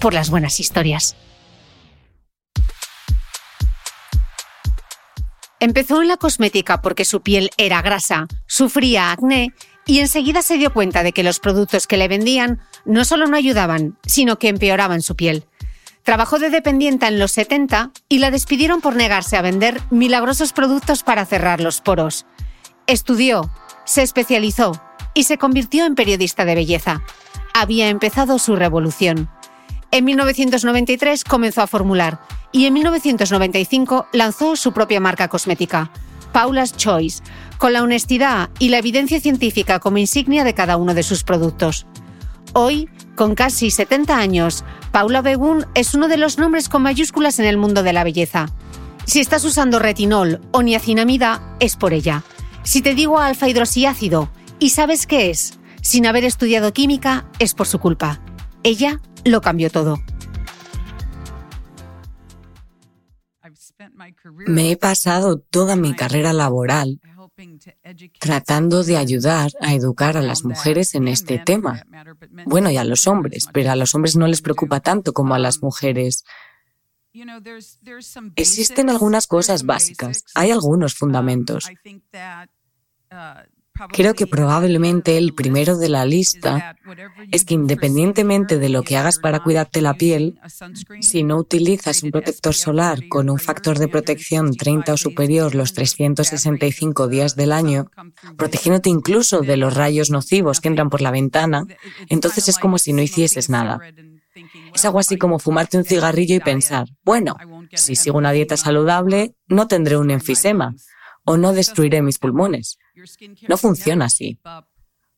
por las buenas historias. Empezó en la cosmética porque su piel era grasa, sufría acné y enseguida se dio cuenta de que los productos que le vendían no solo no ayudaban, sino que empeoraban su piel. Trabajó de dependienta en los 70 y la despidieron por negarse a vender milagrosos productos para cerrar los poros. Estudió, se especializó y se convirtió en periodista de belleza. Había empezado su revolución. En 1993 comenzó a formular y en 1995 lanzó su propia marca cosmética, Paula's Choice, con la honestidad y la evidencia científica como insignia de cada uno de sus productos. Hoy, con casi 70 años, Paula Begun es uno de los nombres con mayúsculas en el mundo de la belleza. Si estás usando retinol o niacinamida, es por ella. Si te digo alfa hidroxiácido y sabes qué es, sin haber estudiado química, es por su culpa. Ella lo cambió todo. Me he pasado toda mi carrera laboral tratando de ayudar a educar a las mujeres en este tema. Bueno, y a los hombres, pero a los hombres no les preocupa tanto como a las mujeres. Existen algunas cosas básicas, hay algunos fundamentos. Creo que probablemente el primero de la lista es que independientemente de lo que hagas para cuidarte la piel, si no utilizas un protector solar con un factor de protección 30 o superior los 365 días del año, protegiéndote incluso de los rayos nocivos que entran por la ventana, entonces es como si no hicieses nada. Es algo así como fumarte un cigarrillo y pensar, bueno, si sigo una dieta saludable, no tendré un enfisema o no destruiré mis pulmones. No funciona así.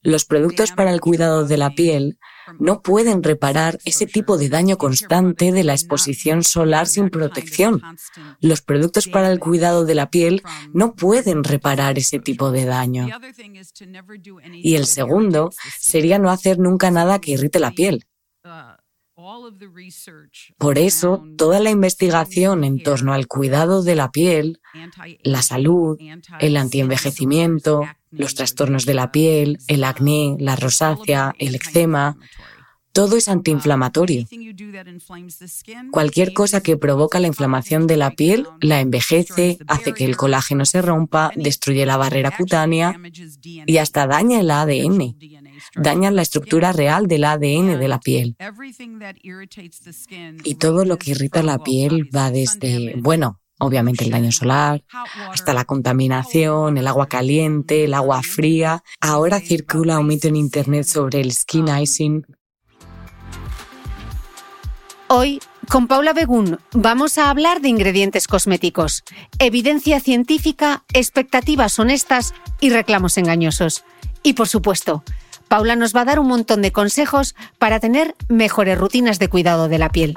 Los productos para el cuidado de la piel no pueden reparar ese tipo de daño constante de la exposición solar sin protección. Los productos para el cuidado de la piel no pueden reparar ese tipo de daño. Y el segundo sería no hacer nunca nada que irrite la piel. Por eso, toda la investigación en torno al cuidado de la piel, la salud, el antienvejecimiento, los trastornos de la piel, el acné, la rosácea, el eczema, todo es antiinflamatorio. Cualquier cosa que provoca la inflamación de la piel la envejece, hace que el colágeno se rompa, destruye la barrera cutánea y hasta daña el ADN dañan la estructura real del ADN de la piel. Y todo lo que irrita la piel va desde, bueno, obviamente el daño solar, hasta la contaminación, el agua caliente, el agua fría. Ahora circula un mito en Internet sobre el skin icing. Hoy, con Paula Begún, vamos a hablar de ingredientes cosméticos, evidencia científica, expectativas honestas y reclamos engañosos. Y por supuesto, Paula nos va a dar un montón de consejos para tener mejores rutinas de cuidado de la piel.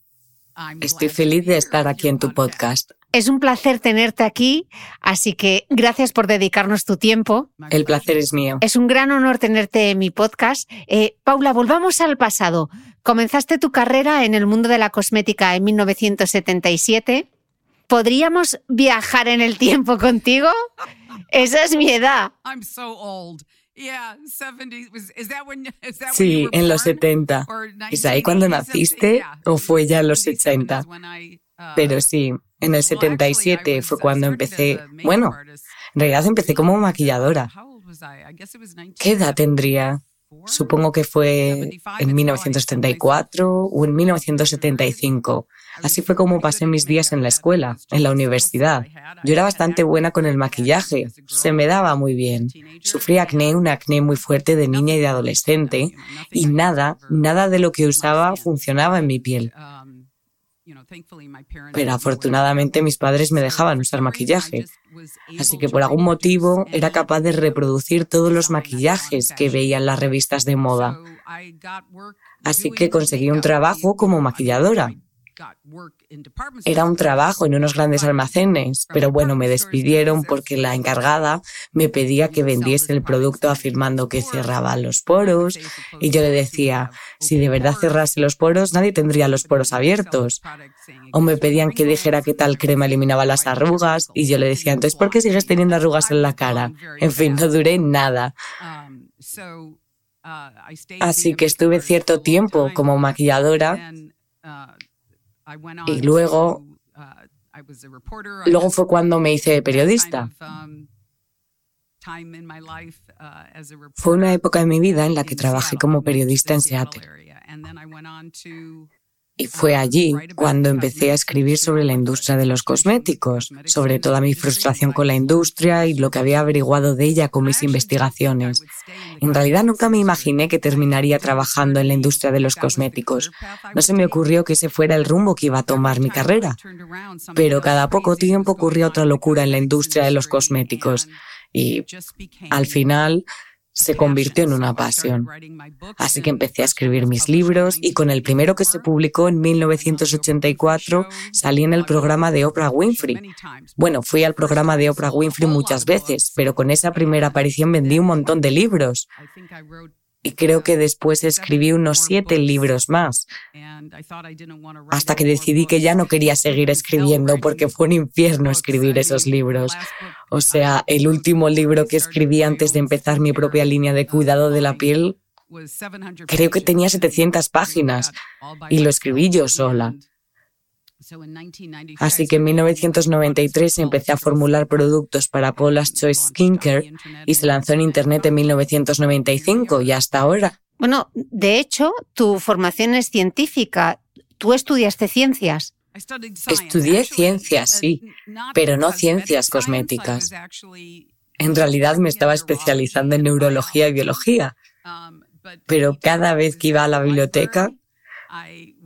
estoy feliz de estar aquí en tu podcast. Es un placer tenerte aquí, así que gracias por dedicarnos tu tiempo. El placer es mío. Es un gran honor tenerte en mi podcast. Eh, Paula, volvamos al pasado. Comenzaste tu carrera en el mundo de la cosmética en 1977. ¿Podríamos viajar en el tiempo contigo? Esa es mi edad. Sí, en los 70. ¿Es ahí cuando naciste o fue ya en los 80? Pero sí, en el 77 fue cuando empecé, bueno, en realidad empecé como maquilladora. ¿Qué edad tendría? Supongo que fue en 1974 o en 1975. Así fue como pasé mis días en la escuela, en la universidad. Yo era bastante buena con el maquillaje, se me daba muy bien. Sufrí acné, un acné muy fuerte de niña y de adolescente, y nada, nada de lo que usaba funcionaba en mi piel. Pero afortunadamente mis padres me dejaban usar maquillaje, así que por algún motivo era capaz de reproducir todos los maquillajes que veía en las revistas de moda. Así que conseguí un trabajo como maquilladora. Era un trabajo en unos grandes almacenes, pero bueno, me despidieron porque la encargada me pedía que vendiese el producto afirmando que cerraba los poros y yo le decía, si de verdad cerrase los poros, nadie tendría los poros abiertos. O me pedían que dijera que tal crema eliminaba las arrugas y yo le decía, entonces, ¿por qué sigues teniendo arrugas en la cara? En fin, no duré nada. Así que estuve cierto tiempo como maquilladora y luego, uh, luego fue cuando me hice periodista. Um, uh, fue una época en mi vida en la que trabajé como periodista en Seattle. Y fue allí cuando empecé a escribir sobre la industria de los cosméticos, sobre toda mi frustración con la industria y lo que había averiguado de ella con mis investigaciones. En realidad nunca me imaginé que terminaría trabajando en la industria de los cosméticos. No se me ocurrió que ese fuera el rumbo que iba a tomar mi carrera. Pero cada poco tiempo ocurrió otra locura en la industria de los cosméticos. Y al final se convirtió en una pasión. Así que empecé a escribir mis libros y con el primero que se publicó en 1984 salí en el programa de Oprah Winfrey. Bueno, fui al programa de Oprah Winfrey muchas veces, pero con esa primera aparición vendí un montón de libros y creo que después escribí unos siete libros más, hasta que decidí que ya no quería seguir escribiendo porque fue un infierno escribir esos libros. O sea, el último libro que escribí antes de empezar mi propia línea de cuidado de la piel Creo que tenía 700 páginas y lo escribí yo sola. Así que en 1993 empecé a formular productos para Paula's Choice Skincare y se lanzó en Internet en 1995 y hasta ahora. Bueno, de hecho, tu formación es científica. Tú estudiaste ciencias. Estudié ciencias, sí, pero no ciencias cosméticas. En realidad me estaba especializando en neurología y biología, pero cada vez que iba a la biblioteca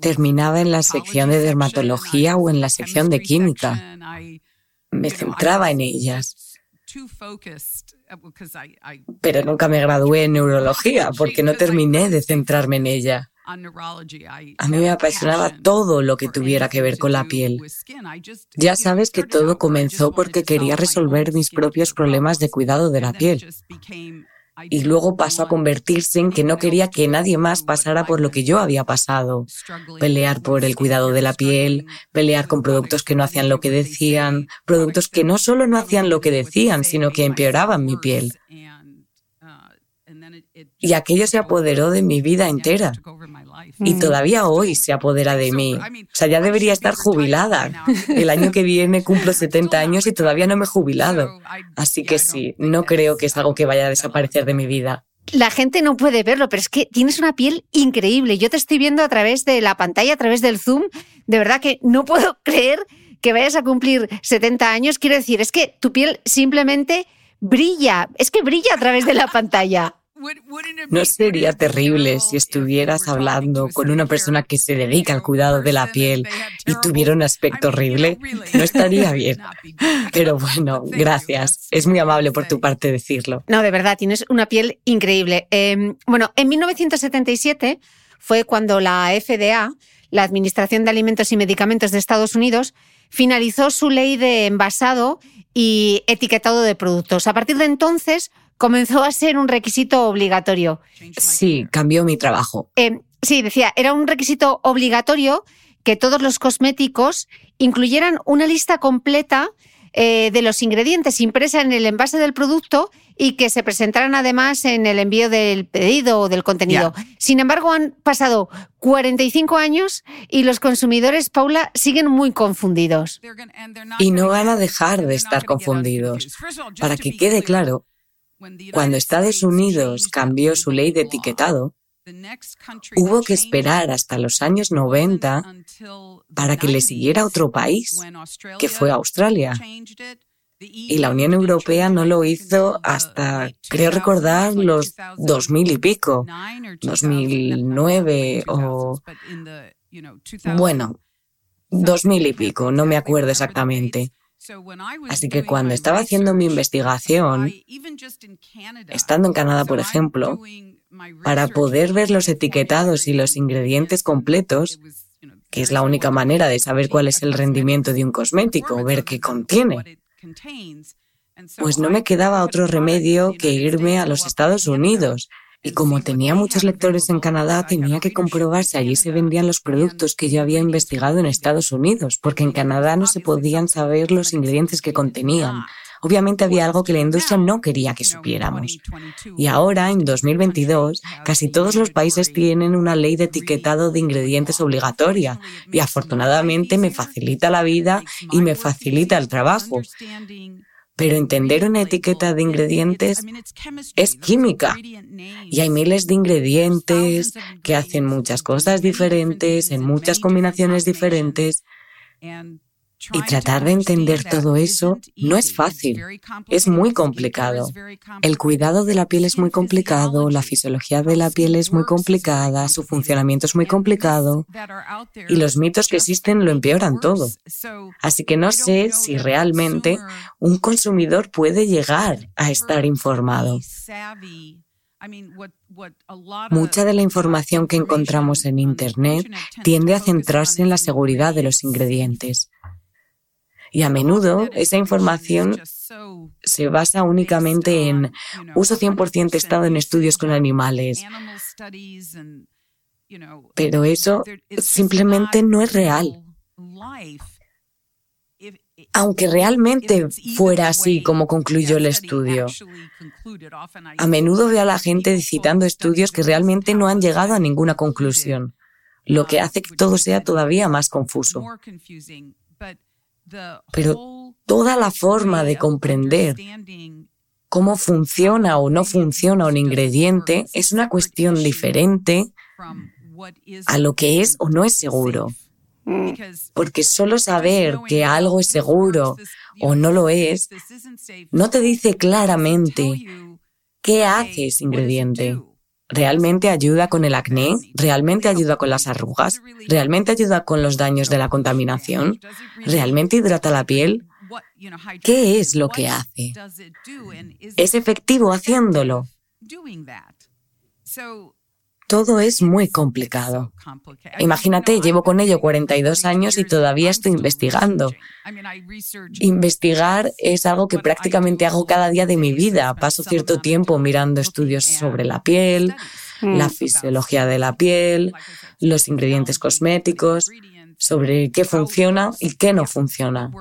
terminaba en la sección de dermatología o en la sección de química. Me centraba en ellas. Pero nunca me gradué en neurología porque no terminé de centrarme en ella. A mí me apasionaba todo lo que tuviera que ver con la piel. Ya sabes que todo comenzó porque quería resolver mis propios problemas de cuidado de la piel y luego pasó a convertirse en que no quería que nadie más pasara por lo que yo había pasado. Pelear por el cuidado de la piel, pelear con productos que no hacían lo que decían, productos que no solo no hacían lo que decían, sino que empeoraban mi piel. Y aquello se apoderó de mi vida entera. Y todavía hoy se apodera de mí. O sea, ya debería estar jubilada. El año que viene cumplo 70 años y todavía no me he jubilado. Así que sí, no creo que es algo que vaya a desaparecer de mi vida. La gente no puede verlo, pero es que tienes una piel increíble. Yo te estoy viendo a través de la pantalla, a través del Zoom. De verdad que no puedo creer que vayas a cumplir 70 años. Quiero decir, es que tu piel simplemente brilla. Es que brilla a través de la pantalla. ¿No sería terrible si estuvieras hablando con una persona que se dedica al cuidado de la piel y tuviera un aspecto horrible? No estaría bien. Pero bueno, gracias. Es muy amable por tu parte decirlo. No, de verdad, tienes una piel increíble. Em, bueno, en 1977 fue cuando la FDA, la Administración de Alimentos y Medicamentos de Estados Unidos, finalizó su ley de envasado y etiquetado de productos. A partir de entonces, comenzó a ser un requisito obligatorio. Sí, cambió mi trabajo. Eh, sí, decía, era un requisito obligatorio que todos los cosméticos incluyeran una lista completa eh, de los ingredientes impresa en el envase del producto y que se presentaran además en el envío del pedido o del contenido. Sin embargo, han pasado 45 años y los consumidores, Paula, siguen muy confundidos. Y no van a dejar de estar confundidos. Para que quede claro, cuando Estados Unidos cambió su ley de etiquetado, hubo que esperar hasta los años 90 para que le siguiera otro país, que fue Australia. Y la Unión Europea no lo hizo hasta, creo recordar, los 2000 y pico, 2009 o... Bueno, 2000 y pico, no me acuerdo exactamente. Así que cuando estaba haciendo mi investigación, estando en Canadá, por ejemplo, para poder ver los etiquetados y los ingredientes completos, que es la única manera de saber cuál es el rendimiento de un cosmético, ver qué contiene, pues no me quedaba otro remedio que irme a los Estados Unidos y como tenía muchos lectores en Canadá, tenía que comprobar si allí se vendían los productos que yo había investigado en Estados Unidos, porque en Canadá no se podían saber los ingredientes que contenían. Obviamente había algo que la industria no quería que supiéramos. Y ahora, en 2022, casi todos los países tienen una ley de etiquetado de ingredientes obligatoria y afortunadamente me facilita la vida y me facilita el trabajo. Pero entender una etiqueta de ingredientes es química. Y hay miles de ingredientes que hacen muchas cosas diferentes, en muchas combinaciones diferentes. Y tratar de entender todo eso no es fácil, es muy complicado. El cuidado de la piel es muy complicado, la fisiología de la piel es muy complicada, su funcionamiento es muy complicado y los mitos que existen lo empeoran todo. Así que no sé si realmente un consumidor puede llegar a estar informado. Mucha de la información que encontramos en Internet tiende a centrarse en la seguridad de los ingredientes. Y a menudo esa información se basa únicamente en uso 100% testado en estudios con animales. Pero eso simplemente no es real. aunque realmente fuera así como concluyó el estudio. A menudo veo a la gente citando estudios que realmente no han llegado a ninguna conclusión, lo que hace que todo sea todavía más confuso. Pero toda la forma de comprender cómo funciona o no funciona un ingrediente es una cuestión diferente a lo que es o no es seguro. Mm. Porque solo saber que algo es seguro o no lo es, no te dice claramente qué hace ese ingrediente. ¿Realmente ayuda con el acné? ¿Realmente ayuda con las arrugas? ¿Realmente ayuda con los daños de la contaminación? ¿Realmente hidrata la piel? ¿Qué es lo que hace? ¿Es efectivo haciéndolo? Todo es muy complicado. Imagínate, llevo con ello 42 años y todavía estoy investigando. Investigar es algo que prácticamente hago cada día de mi vida. Paso cierto tiempo mirando estudios sobre la piel, la fisiología de la piel, los ingredientes cosméticos, sobre qué funciona y qué no funciona.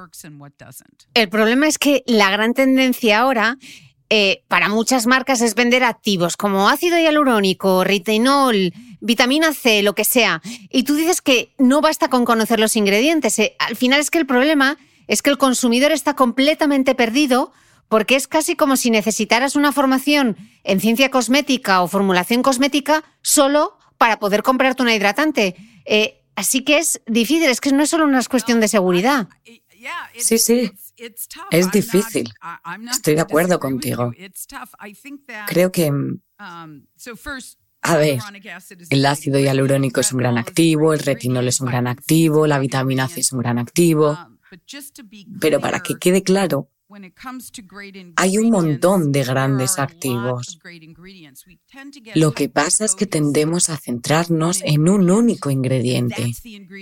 El problema es que la gran tendencia ahora eh, para muchas marcas es vender activos como ácido hialurónico, retinol, vitamina C, lo que sea. Y tú dices que no basta con conocer los ingredientes. Eh, al final es que el problema es que el consumidor está completamente perdido porque es casi como si necesitaras una formación en ciencia cosmética o formulación cosmética solo para poder comprarte una hidratante. Eh, así que es difícil, es que no es solo una cuestión de seguridad. Sí, sí, es difícil. Estoy de acuerdo contigo. Creo que... Mm, um, a ver, el ácido hialurónico es un gran activo, el retinol es un gran activo, la vitamina C es un gran activo. Um, Pero para que quede claro, hay un montón de grandes activos. Lo que pasa es que tendemos a centrarnos en un único ingrediente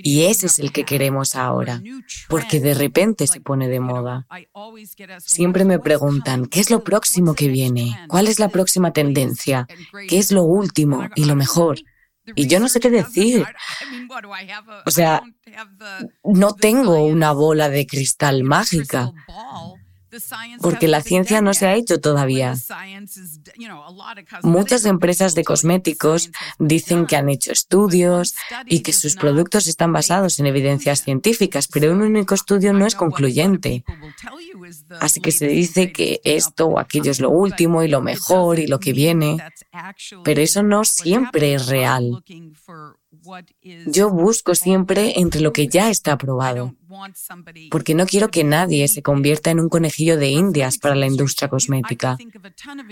y ese es el que queremos ahora, porque de repente se pone de moda. Siempre me preguntan, ¿qué es lo próximo que viene? ¿Cuál es la próxima tendencia? ¿Qué es lo último y lo mejor? Y yo no sé qué decir. O sea, no tengo una bola de cristal mágica porque la ciencia no se ha hecho todavía. Muchas empresas de cosméticos dicen que han hecho estudios y que sus productos están basados en evidencias científicas, pero un único estudio no es concluyente. Así que se dice que esto o aquello es lo último y lo mejor y lo que viene, pero eso no siempre es real. Yo busco siempre entre lo que ya está aprobado, porque no quiero que nadie se convierta en un conejillo de indias para la industria cosmética.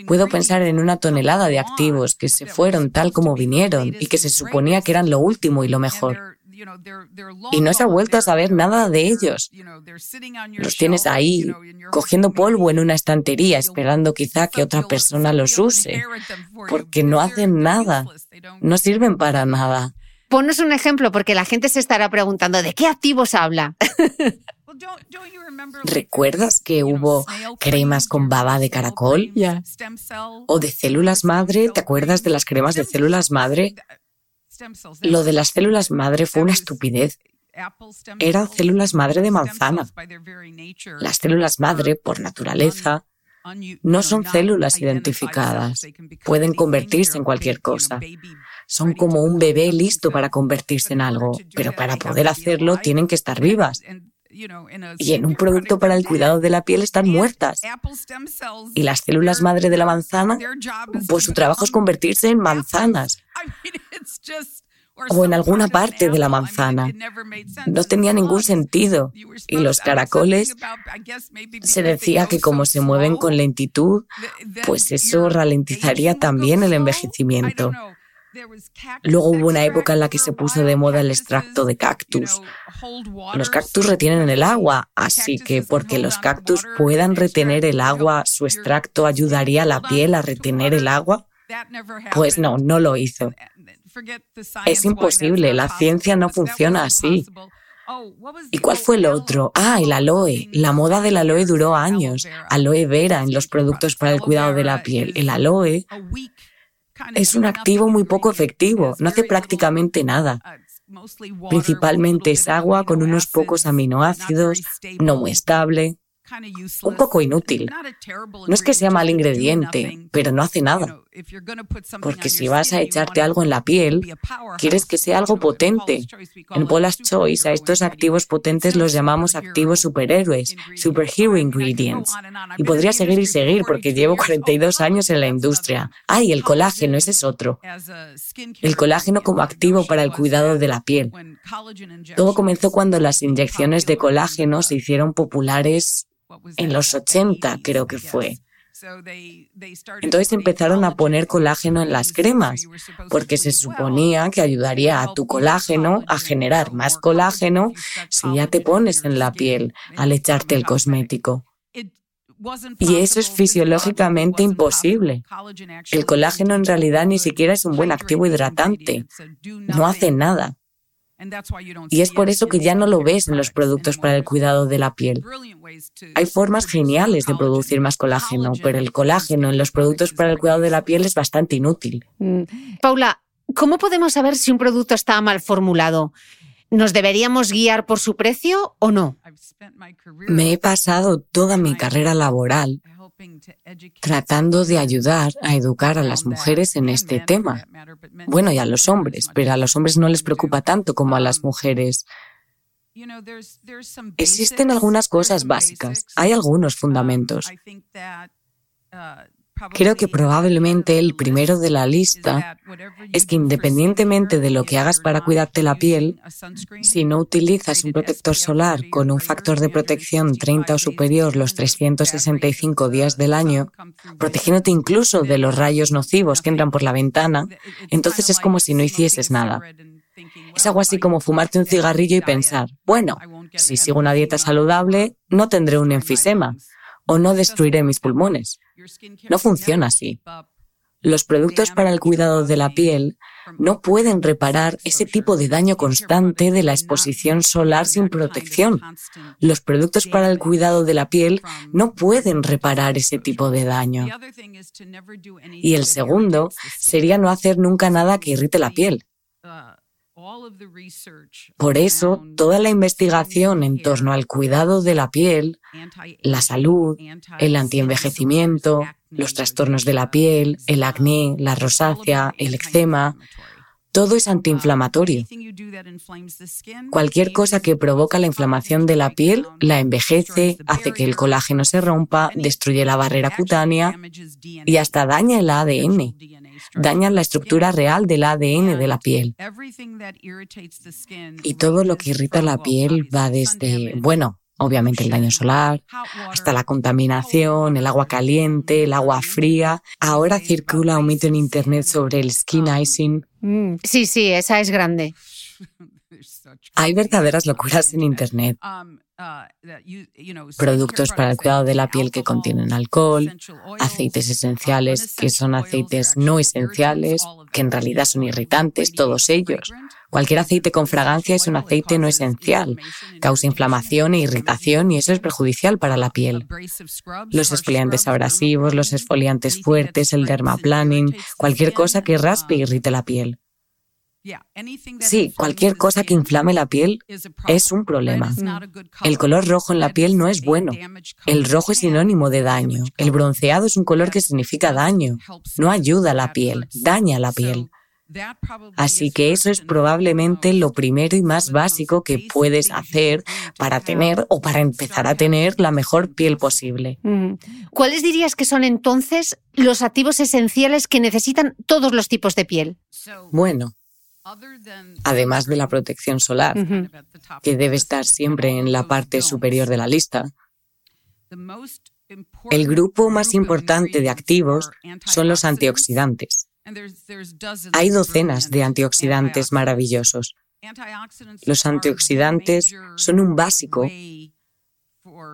Puedo pensar en una tonelada de activos que se fueron tal como vinieron y que se suponía que eran lo último y lo mejor. Y no se ha vuelto a saber nada de ellos. Los tienes ahí, cogiendo polvo en una estantería, esperando quizá que otra persona los use, porque no hacen nada, no sirven para nada. Ponos un ejemplo, porque la gente se estará preguntando, ¿de qué activos habla? ¿Recuerdas que hubo cremas con baba de caracol? ¿O de células madre? ¿Te acuerdas de las cremas de células madre? Lo de las células madre fue una estupidez. Eran células madre de manzana. Las células madre, por naturaleza, no son células identificadas. Pueden convertirse en cualquier cosa. Son como un bebé listo para convertirse en algo, pero para poder hacerlo tienen que estar vivas. Y en un producto para el cuidado de la piel están muertas. Y las células madre de la manzana, pues su trabajo es convertirse en manzanas. O en alguna parte de la manzana. No tenía ningún sentido. Y los caracoles, se decía que como se mueven con lentitud, pues eso ralentizaría también el envejecimiento. Luego hubo una época en la que se puso de moda el extracto de cactus. Los cactus retienen el agua, así que porque los cactus puedan retener el agua, su extracto ayudaría a la piel a retener el agua. Pues no, no lo hizo. Es imposible, la ciencia no funciona así. ¿Y cuál fue el otro? Ah, el aloe. La moda del aloe duró años. Aloe vera en los productos para el cuidado de la piel. El aloe es un activo muy poco efectivo, no hace prácticamente nada. Principalmente es agua con unos pocos aminoácidos, no muy estable, un poco inútil. No es que sea mal ingrediente, pero no hace nada. Porque si vas a echarte algo en la piel, quieres que sea algo potente. En Paula's Choice a estos activos potentes los llamamos activos superhéroes, superhero ingredients. Y podría seguir y seguir porque llevo 42 años en la industria. Ay, el colágeno, ese es otro. El colágeno como activo para el cuidado de la piel. Todo comenzó cuando las inyecciones de colágeno se hicieron populares en los 80 creo que fue. Entonces empezaron a poner colágeno en las cremas, porque se suponía que ayudaría a tu colágeno a generar más colágeno si ya te pones en la piel al echarte el cosmético. Y eso es fisiológicamente imposible. El colágeno en realidad ni siquiera es un buen activo hidratante. No hace nada. Y es por eso que ya no lo ves en los productos para el cuidado de la piel. Hay formas geniales de producir más colágeno, pero el colágeno en los productos para el cuidado de la piel es bastante inútil. Mm. Paula, ¿cómo podemos saber si un producto está mal formulado? ¿Nos deberíamos guiar por su precio o no? Me he pasado toda mi carrera laboral tratando de ayudar a educar a las mujeres en este tema. Bueno, y a los hombres, pero a los hombres no les preocupa tanto como a las mujeres. Existen algunas cosas básicas, hay algunos fundamentos. Creo que probablemente el primero de la lista es que independientemente de lo que hagas para cuidarte la piel, si no utilizas un protector solar con un factor de protección 30 o superior los 365 días del año, protegiéndote incluso de los rayos nocivos que entran por la ventana, entonces es como si no hicieses nada. Es algo así como fumarte un cigarrillo y pensar, bueno, si sigo una dieta saludable, no tendré un enfisema o no destruiré mis pulmones. No funciona así. Los productos para el cuidado de la piel no pueden reparar ese tipo de daño constante de la exposición solar sin protección. Los productos para el cuidado de la piel no pueden reparar ese tipo de daño. Y el segundo sería no hacer nunca nada que irrite la piel. Por eso, toda la investigación en torno al cuidado de la piel, la salud, el antienvejecimiento, los trastornos de la piel, el acné, la rosácea, el eczema, todo es antiinflamatorio. Cualquier cosa que provoca la inflamación de la piel la envejece, hace que el colágeno se rompa, destruye la barrera cutánea y hasta daña el ADN dañan la estructura real del ADN de la piel. Y todo lo que irrita la piel va desde, bueno, obviamente el daño solar, hasta la contaminación, el agua caliente, el agua fría. Ahora circula un mito en Internet sobre el skin icing. Mm, sí, sí, esa es grande. Hay verdaderas locuras en Internet. Productos para el cuidado de la piel que contienen alcohol, aceites esenciales que son aceites no esenciales, que en realidad son irritantes, todos ellos. Cualquier aceite con fragancia es un aceite no esencial, causa inflamación e irritación y eso es perjudicial para la piel. Los exfoliantes abrasivos, los exfoliantes fuertes, el dermaplaning, cualquier cosa que raspe e irrite la piel. Sí, cualquier cosa que inflame la piel es un problema. El color rojo en la piel no es bueno. El rojo es sinónimo de daño. El bronceado es un color que significa daño. No ayuda a la piel, daña a la piel. Así que eso es probablemente lo primero y más básico que puedes hacer para tener o para empezar a tener la mejor piel posible. Mm. ¿Cuáles dirías que son entonces los activos esenciales que necesitan todos los tipos de piel? Bueno, además de la protección solar, que debe estar siempre en la parte superior de la lista, el grupo más importante de activos son los antioxidantes. Hay docenas de antioxidantes maravillosos. Los antioxidantes son un básico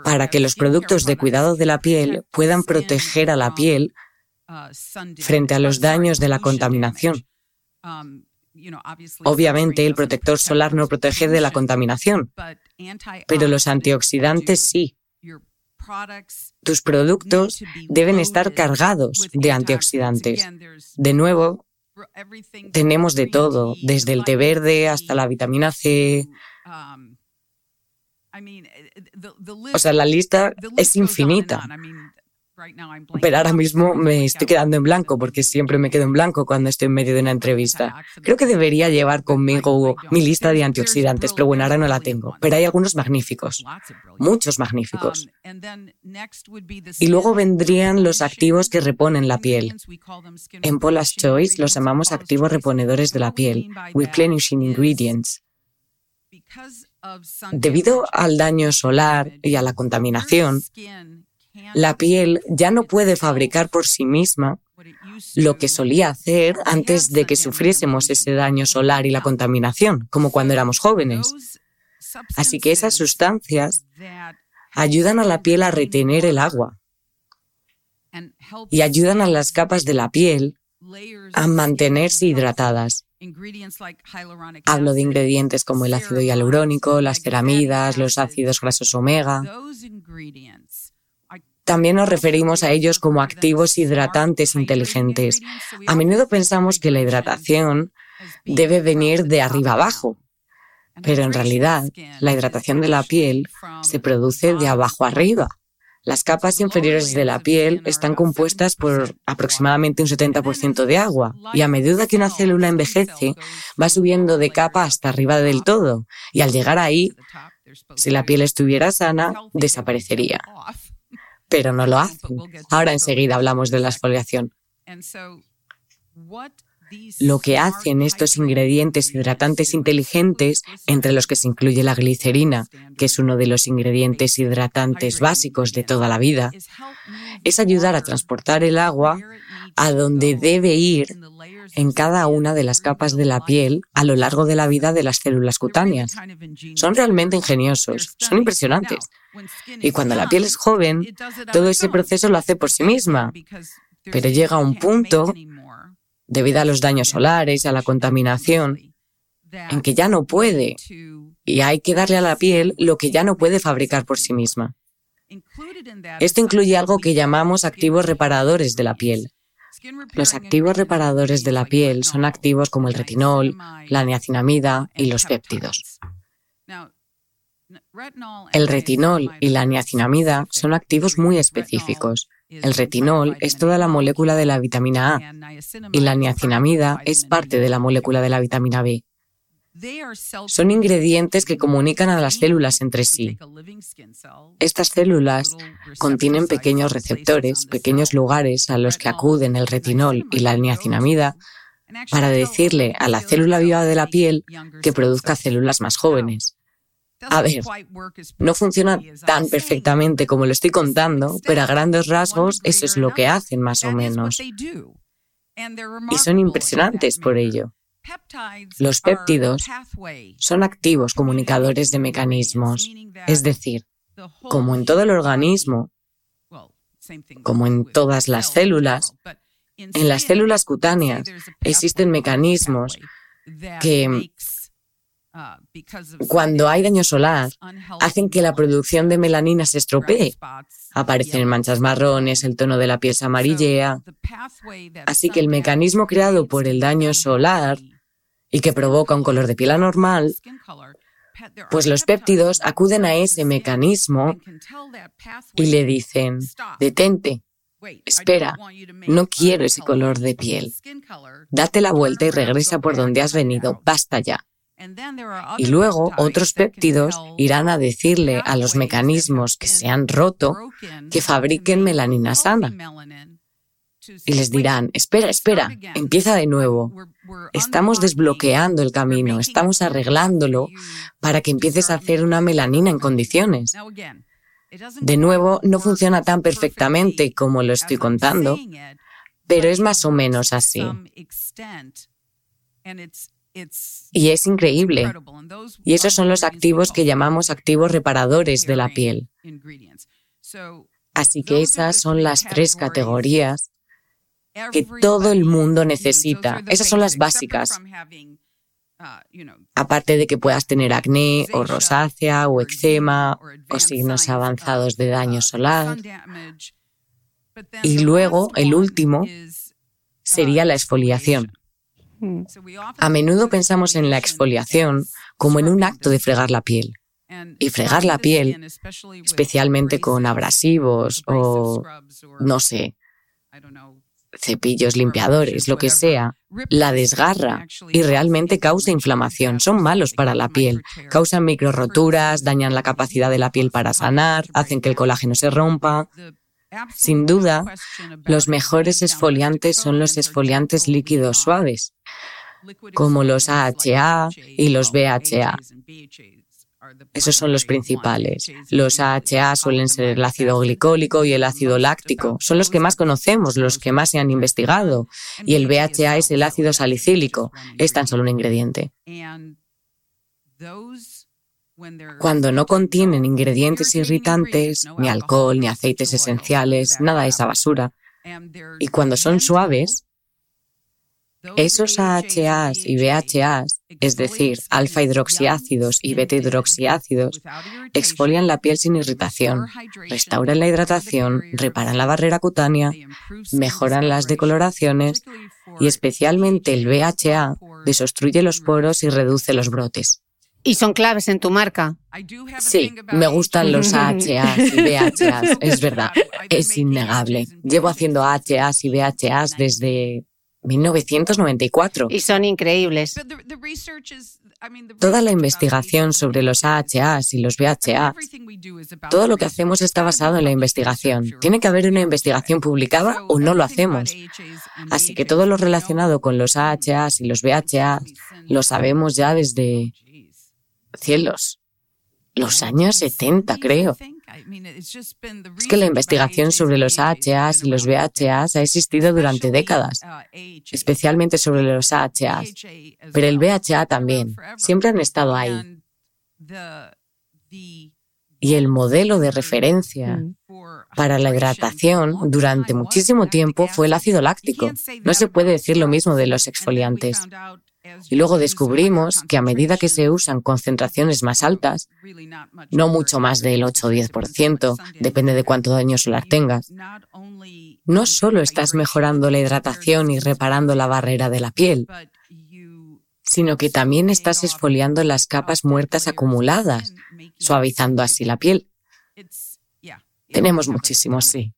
para que los productos de cuidado de la piel puedan proteger a la piel frente a los daños de la contaminación. Obviamente el protector solar no protege de la contaminación, pero los antioxidantes sí. Tus productos deben estar cargados de antioxidantes. De nuevo, tenemos de todo, desde el té verde hasta la vitamina C. O sea, la lista es infinita. Pero ahora mismo me estoy quedando en blanco porque siempre me quedo en blanco cuando estoy en medio de una entrevista. Creo que debería llevar conmigo mi lista de antioxidantes, pero bueno, ahora no la tengo. Pero hay algunos magníficos, muchos magníficos. Y luego vendrían los activos que reponen la piel. En Paula's Choice los llamamos activos reponedores de la piel, replenishing ingredients. Debido al daño solar y a la contaminación, la piel ya no puede fabricar por sí misma lo que solía hacer antes de que sufriésemos ese daño solar y la contaminación, como cuando éramos jóvenes. Así que esas sustancias ayudan a la piel a retener el agua y ayudan a las capas de la piel a mantenerse hidratadas. Hablo de ingredientes como el ácido hialurónico, las ceramidas, los ácidos grasos omega. También nos referimos a ellos como activos hidratantes inteligentes. A menudo pensamos que la hidratación debe venir de arriba abajo, pero en realidad la hidratación de la piel se produce de abajo arriba. Las capas inferiores de la piel están compuestas por aproximadamente un 70% de agua y a medida que una célula envejece va subiendo de capa hasta arriba del todo y al llegar ahí, si la piel estuviera sana, desaparecería pero no lo hacen. Ahora enseguida hablamos de la exfoliación. Lo que hacen estos ingredientes hidratantes inteligentes, entre los que se incluye la glicerina, que es uno de los ingredientes hidratantes básicos de toda la vida, es ayudar a transportar el agua a donde debe ir en cada una de las capas de la piel a lo largo de la vida de las células cutáneas. Son realmente ingeniosos, son impresionantes. Y cuando la piel es joven, todo ese proceso lo hace por sí misma. Pero llega un punto, debido a los daños solares a la contaminación, en que ya no puede. Y hay que darle a la piel lo que ya no puede fabricar por sí misma. Esto incluye algo que llamamos activos reparadores de la piel. Los activos reparadores de la piel son activos como el retinol, la niacinamida y los péptidos. El retinol y la niacinamida son activos muy específicos. El retinol es toda la molécula de la vitamina A y la niacinamida es parte de la molécula de la vitamina B. Son ingredientes que comunican a las células entre sí. Estas células contienen pequeños receptores, pequeños lugares a los que acuden el retinol y la niacinamida para decirle a la célula viva de la piel que produzca células más jóvenes. A ver, no funciona tan perfectamente como lo estoy contando, pero a grandes rasgos eso es lo que hacen más o menos. Y son impresionantes por ello. Los péptidos son activos comunicadores de mecanismos, es decir, como en todo el organismo, como en todas las células, en las células cutáneas existen mecanismos que cuando hay daño solar, hacen que la producción de melanina se estropee. Aparecen manchas marrones, el tono de la piel se amarillea. Así que el mecanismo creado por el daño solar y que provoca un color de piel anormal, pues los péptidos acuden a ese mecanismo y le dicen, detente, espera, no quiero ese color de piel. Date la vuelta y regresa por donde has venido, basta ya. Y luego otros péptidos irán a decirle a los mecanismos que se han roto que fabriquen melanina sana. Y les dirán, espera, espera, empieza de nuevo. Estamos desbloqueando el camino, estamos arreglándolo para que empieces a hacer una melanina en condiciones. De nuevo, no funciona tan perfectamente como lo estoy contando, pero es más o menos así. Y es increíble. Y esos son los activos que llamamos activos reparadores de la piel. Así que esas son las tres categorías que todo el mundo necesita. Esas son las básicas. Aparte de que puedas tener acné o rosácea o eczema o signos avanzados de daño solar. Y luego, el último, sería la exfoliación. A menudo pensamos en la exfoliación como en un acto de fregar la piel. Y fregar la piel, especialmente con abrasivos o, no sé, cepillos, limpiadores, lo que sea, la desgarra y realmente causa inflamación. Son malos para la piel. Causan micro roturas, dañan la capacidad de la piel para sanar, hacen que el colágeno se rompa. Sin duda, los mejores esfoliantes son los esfoliantes líquidos suaves, como los AHA y los BHA. Esos son los principales. Los AHA suelen ser el ácido glicólico y el ácido láctico. Son los que más conocemos, los que más se han investigado. Y el BHA es el ácido salicílico. Es tan solo un ingrediente. Cuando no contienen ingredientes irritantes, ni alcohol, ni aceites esenciales, nada de esa basura, y cuando son suaves, esos AHAs y BHAs, es decir, alfa hidroxiácidos y beta hidroxiácidos, exfolian la piel sin irritación, restauran la hidratación, reparan la barrera cutánea, mejoran las decoloraciones y especialmente el BHA desobstruye los poros y reduce los brotes. ¿Y son claves en tu marca? Sí, me gustan los AHAs y BHAs, es verdad, es innegable. Llevo haciendo AHAs y BHAs desde 1994. Y son increíbles. Toda la investigación sobre los AHAs y los BHAs, todo lo que hacemos está basado en la investigación. Tiene que haber una investigación publicada o no lo hacemos. Así que todo lo relacionado con los AHAs y los BHAs lo sabemos ya desde cielos, los años 70, creo. Es que la investigación sobre los AHAs y los BHAs ha existido durante décadas, especialmente sobre los AHAs, pero el BHA también. Siempre han estado ahí. Y el modelo de referencia para la hidratación durante muchísimo tiempo fue el ácido láctico. No se puede decir lo mismo de los exfoliantes. Y luego descubrimos que a medida que se usan concentraciones más altas, no mucho más del 8 o 10%, depende de cuánto daño solar tengas, no solo estás mejorando la hidratación y reparando la barrera de la piel, sino que también estás esfoliando las capas muertas acumuladas, suavizando así la piel. Tenemos muchísimos, sí.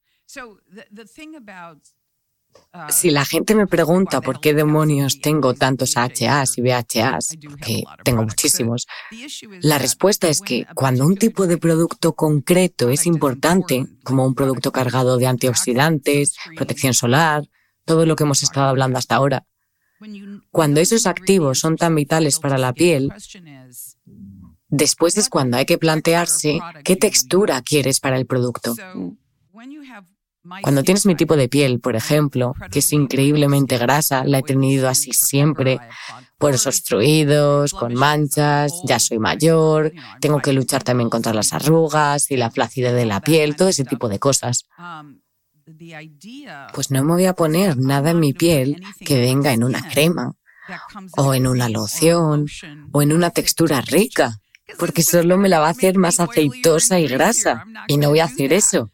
Si la gente me pregunta por qué demonios tengo tantos AHAs y BHAs, que tengo muchísimos, la respuesta es que cuando un tipo de producto concreto es importante, como un producto cargado de antioxidantes, protección solar, todo lo que hemos estado hablando hasta ahora, cuando esos activos son tan vitales para la piel, después es cuando hay que plantearse qué textura quieres para el producto. Cuando tienes mi tipo de piel, por ejemplo, que es increíblemente grasa, la he tenido así siempre, poros obstruidos, con manchas, ya soy mayor, tengo que luchar también contra las arrugas y la flacidez de la piel, todo ese tipo de cosas. Pues no me voy a poner nada en mi piel que venga en una crema, o en una loción, o en una textura rica, porque solo me la va a hacer más aceitosa y grasa, y no voy a hacer eso.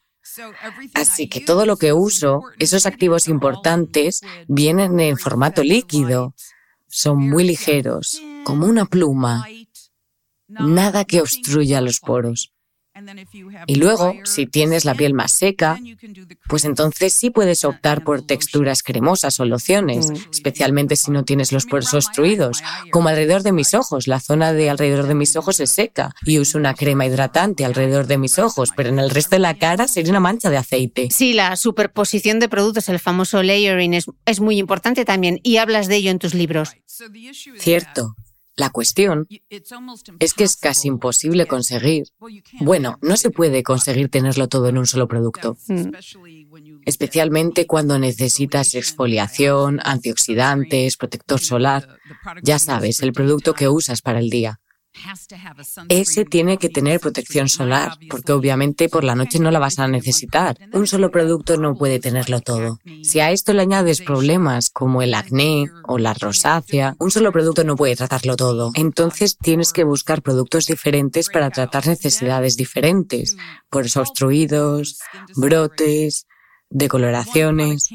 Así que todo lo que uso, esos activos importantes, vienen en formato líquido. Son muy ligeros, como una pluma. Nada que obstruya los poros. Y luego, si tienes la piel más seca, pues entonces sí puedes optar por texturas cremosas o lociones, mm. especialmente si no tienes los poros obstruidos, como alrededor de mis ojos. La zona de alrededor de mis ojos es seca y uso una crema hidratante alrededor de mis ojos, pero en el resto de la cara sería una mancha de aceite. Sí, la superposición de productos, el famoso layering, es, es muy importante también y hablas de ello en tus libros. Cierto. La cuestión es que es casi imposible conseguir. Bueno, no se puede conseguir tenerlo todo en un solo producto. Mm. Especialmente cuando necesitas exfoliación, antioxidantes, protector solar. Ya sabes, el producto que usas para el día. Ese tiene que tener protección solar, porque obviamente por la noche no la vas a necesitar. Un solo producto no puede tenerlo todo. Si a esto le añades problemas como el acné o la rosácea, un solo producto no puede tratarlo todo. Entonces tienes que buscar productos diferentes para tratar necesidades diferentes, poros obstruidos, brotes, decoloraciones.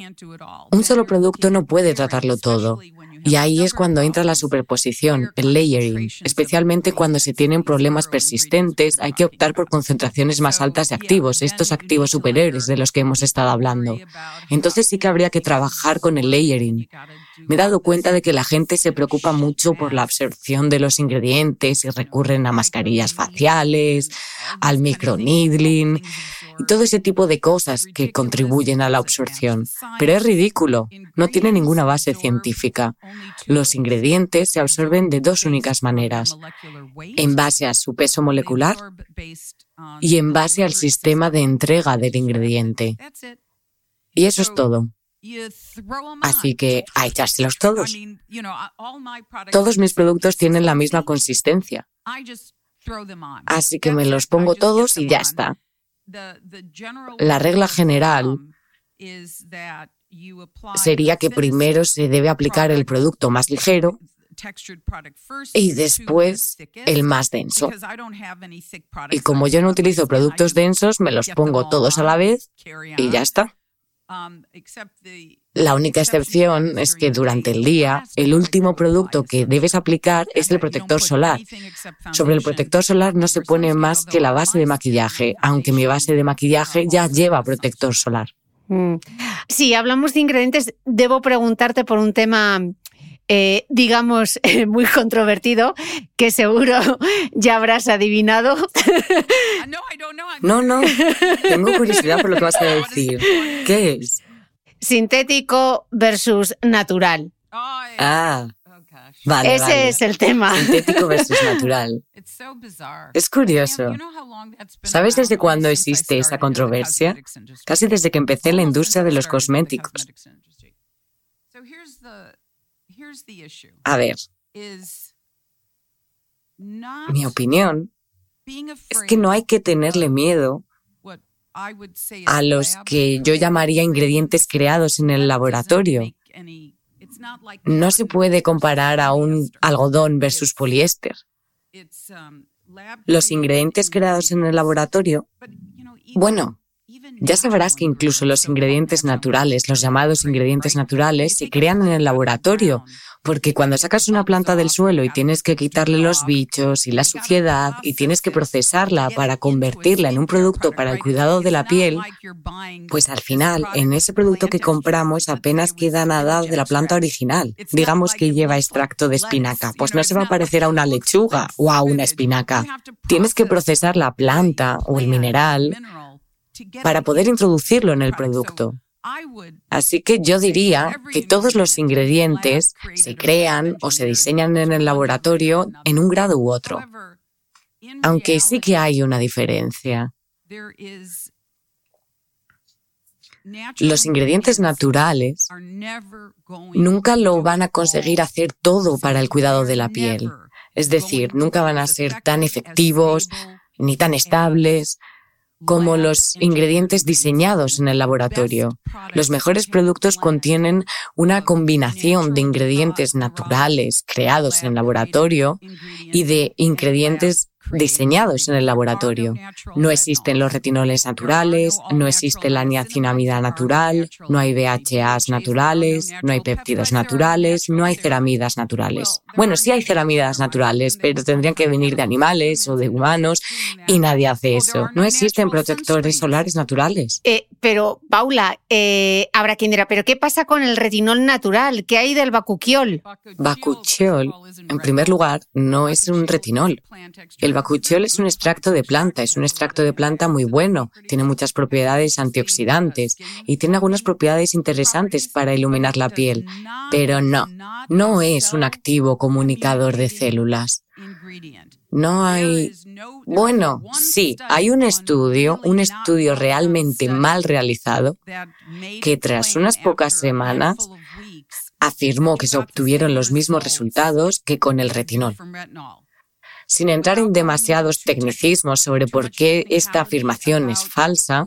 Un solo producto no puede tratarlo todo. Y ahí es cuando entra la superposición, el layering. Especialmente cuando se tienen problemas persistentes, hay que optar por concentraciones más altas de activos, estos activos superiores de los que hemos estado hablando. Entonces sí que habría que trabajar con el layering. Me he dado cuenta de que la gente se preocupa mucho por la absorción de los ingredientes y recurren a mascarillas faciales, al microneedling y todo ese tipo de cosas que contribuyen a la absorción. Pero es ridículo, no tiene ninguna base científica. Los ingredientes se absorben de dos únicas maneras, en base a su peso molecular y en base al sistema de entrega del ingrediente. Y eso es todo. Así que a echárselos todos. Todos mis productos tienen la misma consistencia. Así que me los pongo todos y ya está. La regla general sería que primero se debe aplicar el producto más ligero y después el más denso. Y como yo no utilizo productos densos, me los pongo todos a la vez y ya está. Um, la única excepción es que durante el día el último producto que debes aplicar es el protector solar. Sobre el protector solar no se pone más que la base de maquillaje, aunque mi base de maquillaje ya lleva protector solar. Mm. Si hablamos de ingredientes, debo preguntarte por un tema eh, digamos, muy controvertido, que seguro ya habrás adivinado. No, no, tengo curiosidad por lo que vas a decir. ¿Qué es? Sintético versus natural. Ah. Vale, Ese es el tema. Sintético versus natural. Es curioso. ¿Sabes desde cuándo existe esa controversia? Casi desde que empecé en la industria de los cosméticos. A ver, mi opinión es que no hay que tenerle miedo a los que yo llamaría ingredientes creados en el laboratorio. No se puede comparar a un algodón versus poliéster. Um, los ingredientes creados en el laboratorio, bueno, ya sabrás que incluso los ingredientes naturales, los llamados ingredientes naturales, se crean en el laboratorio porque cuando sacas una planta del suelo y tienes que quitarle los bichos y la suciedad y tienes que procesarla para convertirla en un producto para el cuidado de la piel, pues al final en ese producto que compramos apenas queda nada de la planta original. Digamos que lleva extracto de espinaca, pues no se va a parecer a una lechuga o a una espinaca. Tienes que procesar la planta o el mineral para poder introducirlo en el producto. Así que yo diría que todos los ingredientes se crean o se diseñan en el laboratorio en un grado u otro. Aunque sí que hay una diferencia. Los ingredientes naturales nunca lo van a conseguir hacer todo para el cuidado de la piel. Es decir, nunca van a ser tan efectivos ni tan estables como los ingredientes diseñados en el laboratorio. Los mejores productos contienen una combinación de ingredientes naturales creados en el laboratorio y de ingredientes diseñados en el laboratorio. No existen los retinoles naturales, no existe la niacinamida natural, no hay BHAs naturales, no hay péptidos naturales, no hay ceramidas naturales. Bueno, sí hay ceramidas naturales, pero tendrían que venir de animales o de humanos y nadie hace eso. No existen protectores solares naturales. Eh, pero, Paula, eh, habrá quien dirá, ¿pero qué pasa con el retinol natural? ¿Qué hay del bacuquiol? Bacuchiol, en primer lugar, no es un retinol. El bacuchiol es un extracto de planta, es un extracto de planta muy bueno, tiene muchas propiedades antioxidantes y tiene algunas propiedades interesantes para iluminar la piel, pero no, no es un activo comunicador de células. No hay... Bueno, sí, hay un estudio, un estudio realmente mal realizado, que tras unas pocas semanas afirmó que se obtuvieron los mismos resultados que con el retinol. Sin entrar en demasiados tecnicismos sobre por qué esta afirmación es falsa,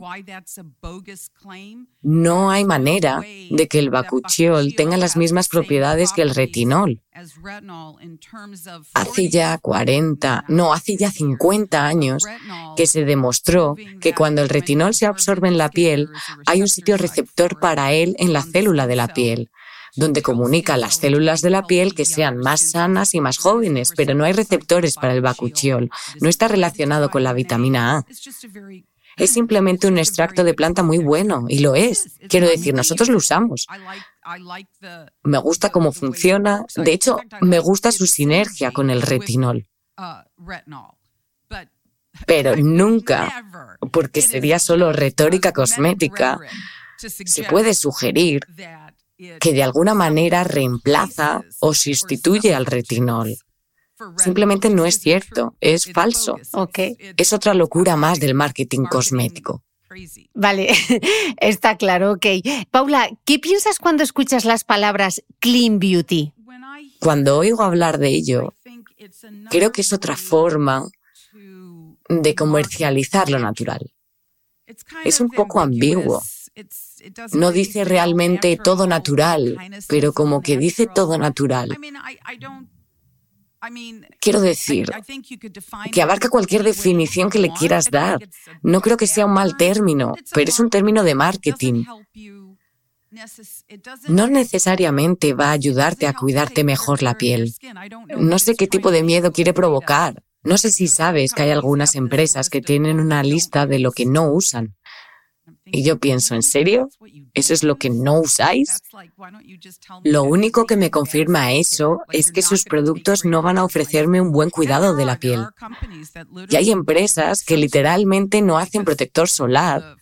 no hay manera de que el bacuchiol tenga las mismas propiedades que el retinol. Hace ya 40, no, hace ya 50 años que se demostró que cuando el retinol se absorbe en la piel, hay un sitio receptor para él en la célula de la piel donde comunica a las células de la piel que sean más sanas y más jóvenes, pero no hay receptores para el bacuchiol. No está relacionado con la vitamina A. Es simplemente un extracto de planta muy bueno, y lo es. Quiero decir, nosotros lo usamos. Me gusta cómo funciona. De hecho, me gusta su sinergia con el retinol. Pero nunca, porque sería solo retórica cosmética, se puede sugerir que de alguna manera reemplaza o sustituye al retinol. Simplemente no es cierto, es falso. Es otra locura más del marketing cosmético. Vale, está claro, ok. Paula, ¿qué piensas cuando escuchas las palabras clean beauty? Cuando oigo hablar de ello, creo que es otra forma de comercializar lo natural. Es un poco ambiguo. No dice realmente todo natural, pero como que dice todo natural. Quiero decir que abarca cualquier definición que le quieras dar. No creo que sea un mal término, pero es un término de marketing. No necesariamente va a ayudarte a cuidarte mejor la piel. No sé qué tipo de miedo quiere provocar. No sé si sabes que hay algunas empresas que tienen una lista de lo que no usan. Y yo pienso, ¿en serio? ¿Eso es lo que no usáis? Lo único que me confirma eso es que sus productos no van a ofrecerme un buen cuidado de la piel. Y hay empresas que literalmente no hacen protector solar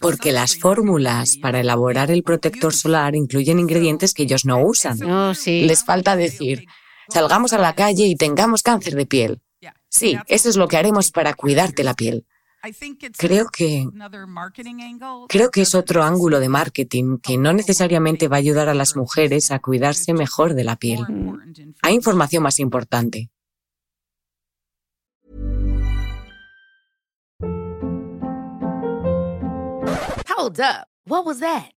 porque las fórmulas para elaborar el protector solar incluyen ingredientes que ellos no usan. Oh, Les falta decir, salgamos a la calle y tengamos cáncer de piel. Sí, eso es lo que haremos para cuidarte la piel. Creo que creo que es otro ángulo de marketing que no necesariamente va a ayudar a las mujeres a cuidarse mejor de la piel. Hay información más importante. Hold up. What was that?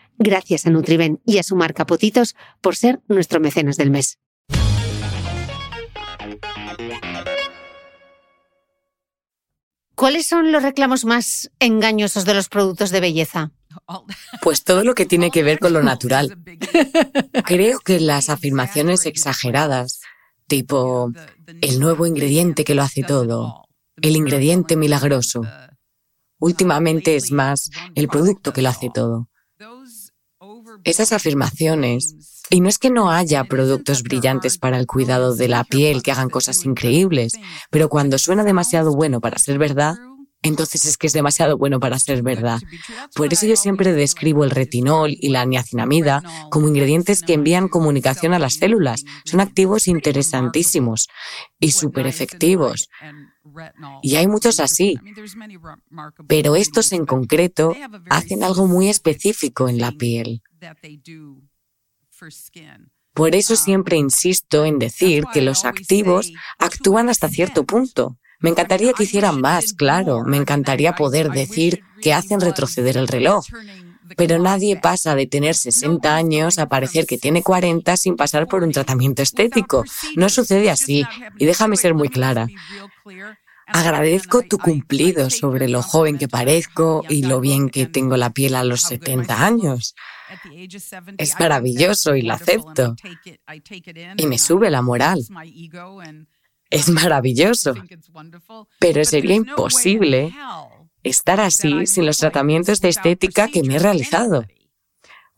Gracias a Nutriben y a su marca Potitos por ser nuestro mecenas del mes. ¿Cuáles son los reclamos más engañosos de los productos de belleza? Pues todo lo que tiene que ver con lo natural. Creo que las afirmaciones exageradas, tipo el nuevo ingrediente que lo hace todo, el ingrediente milagroso, últimamente es más el producto que lo hace todo. Esas afirmaciones, y no es que no haya productos brillantes para el cuidado de la piel que hagan cosas increíbles, pero cuando suena demasiado bueno para ser verdad, entonces es que es demasiado bueno para ser verdad. Por eso yo siempre describo el retinol y la niacinamida como ingredientes que envían comunicación a las células. Son activos interesantísimos y súper efectivos. Y hay muchos así. Pero estos en concreto hacen algo muy específico en la piel. Por eso siempre insisto en decir que los activos actúan hasta cierto punto. Me encantaría que hicieran más, claro. Me encantaría poder decir que hacen retroceder el reloj. Pero nadie pasa de tener 60 años a parecer que tiene 40 sin pasar por un tratamiento estético. No sucede así. Y déjame ser muy clara. Agradezco tu cumplido sobre lo joven que parezco y lo bien que tengo la piel a los 70 años. Es maravilloso y lo acepto. Y me sube la moral. Es maravilloso. Pero sería imposible estar así sin los tratamientos de estética que me he realizado.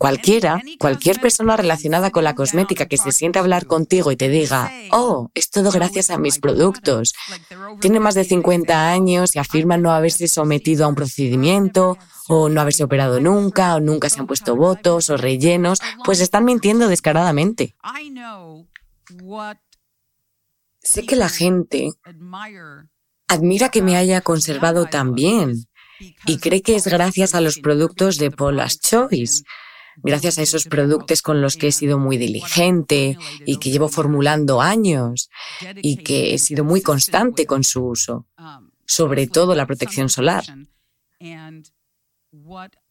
Cualquiera, cualquier persona relacionada con la cosmética que se siente a hablar contigo y te diga, oh, es todo gracias a mis productos. Tiene más de 50 años y afirman no haberse sometido a un procedimiento o no haberse operado nunca o nunca se han puesto votos o rellenos, pues están mintiendo descaradamente. Sé que la gente admira que me haya conservado tan bien y cree que es gracias a los productos de Paula's Choice, gracias a esos productos con los que he sido muy diligente y que llevo formulando años y que he sido muy constante con su uso, sobre todo la protección solar.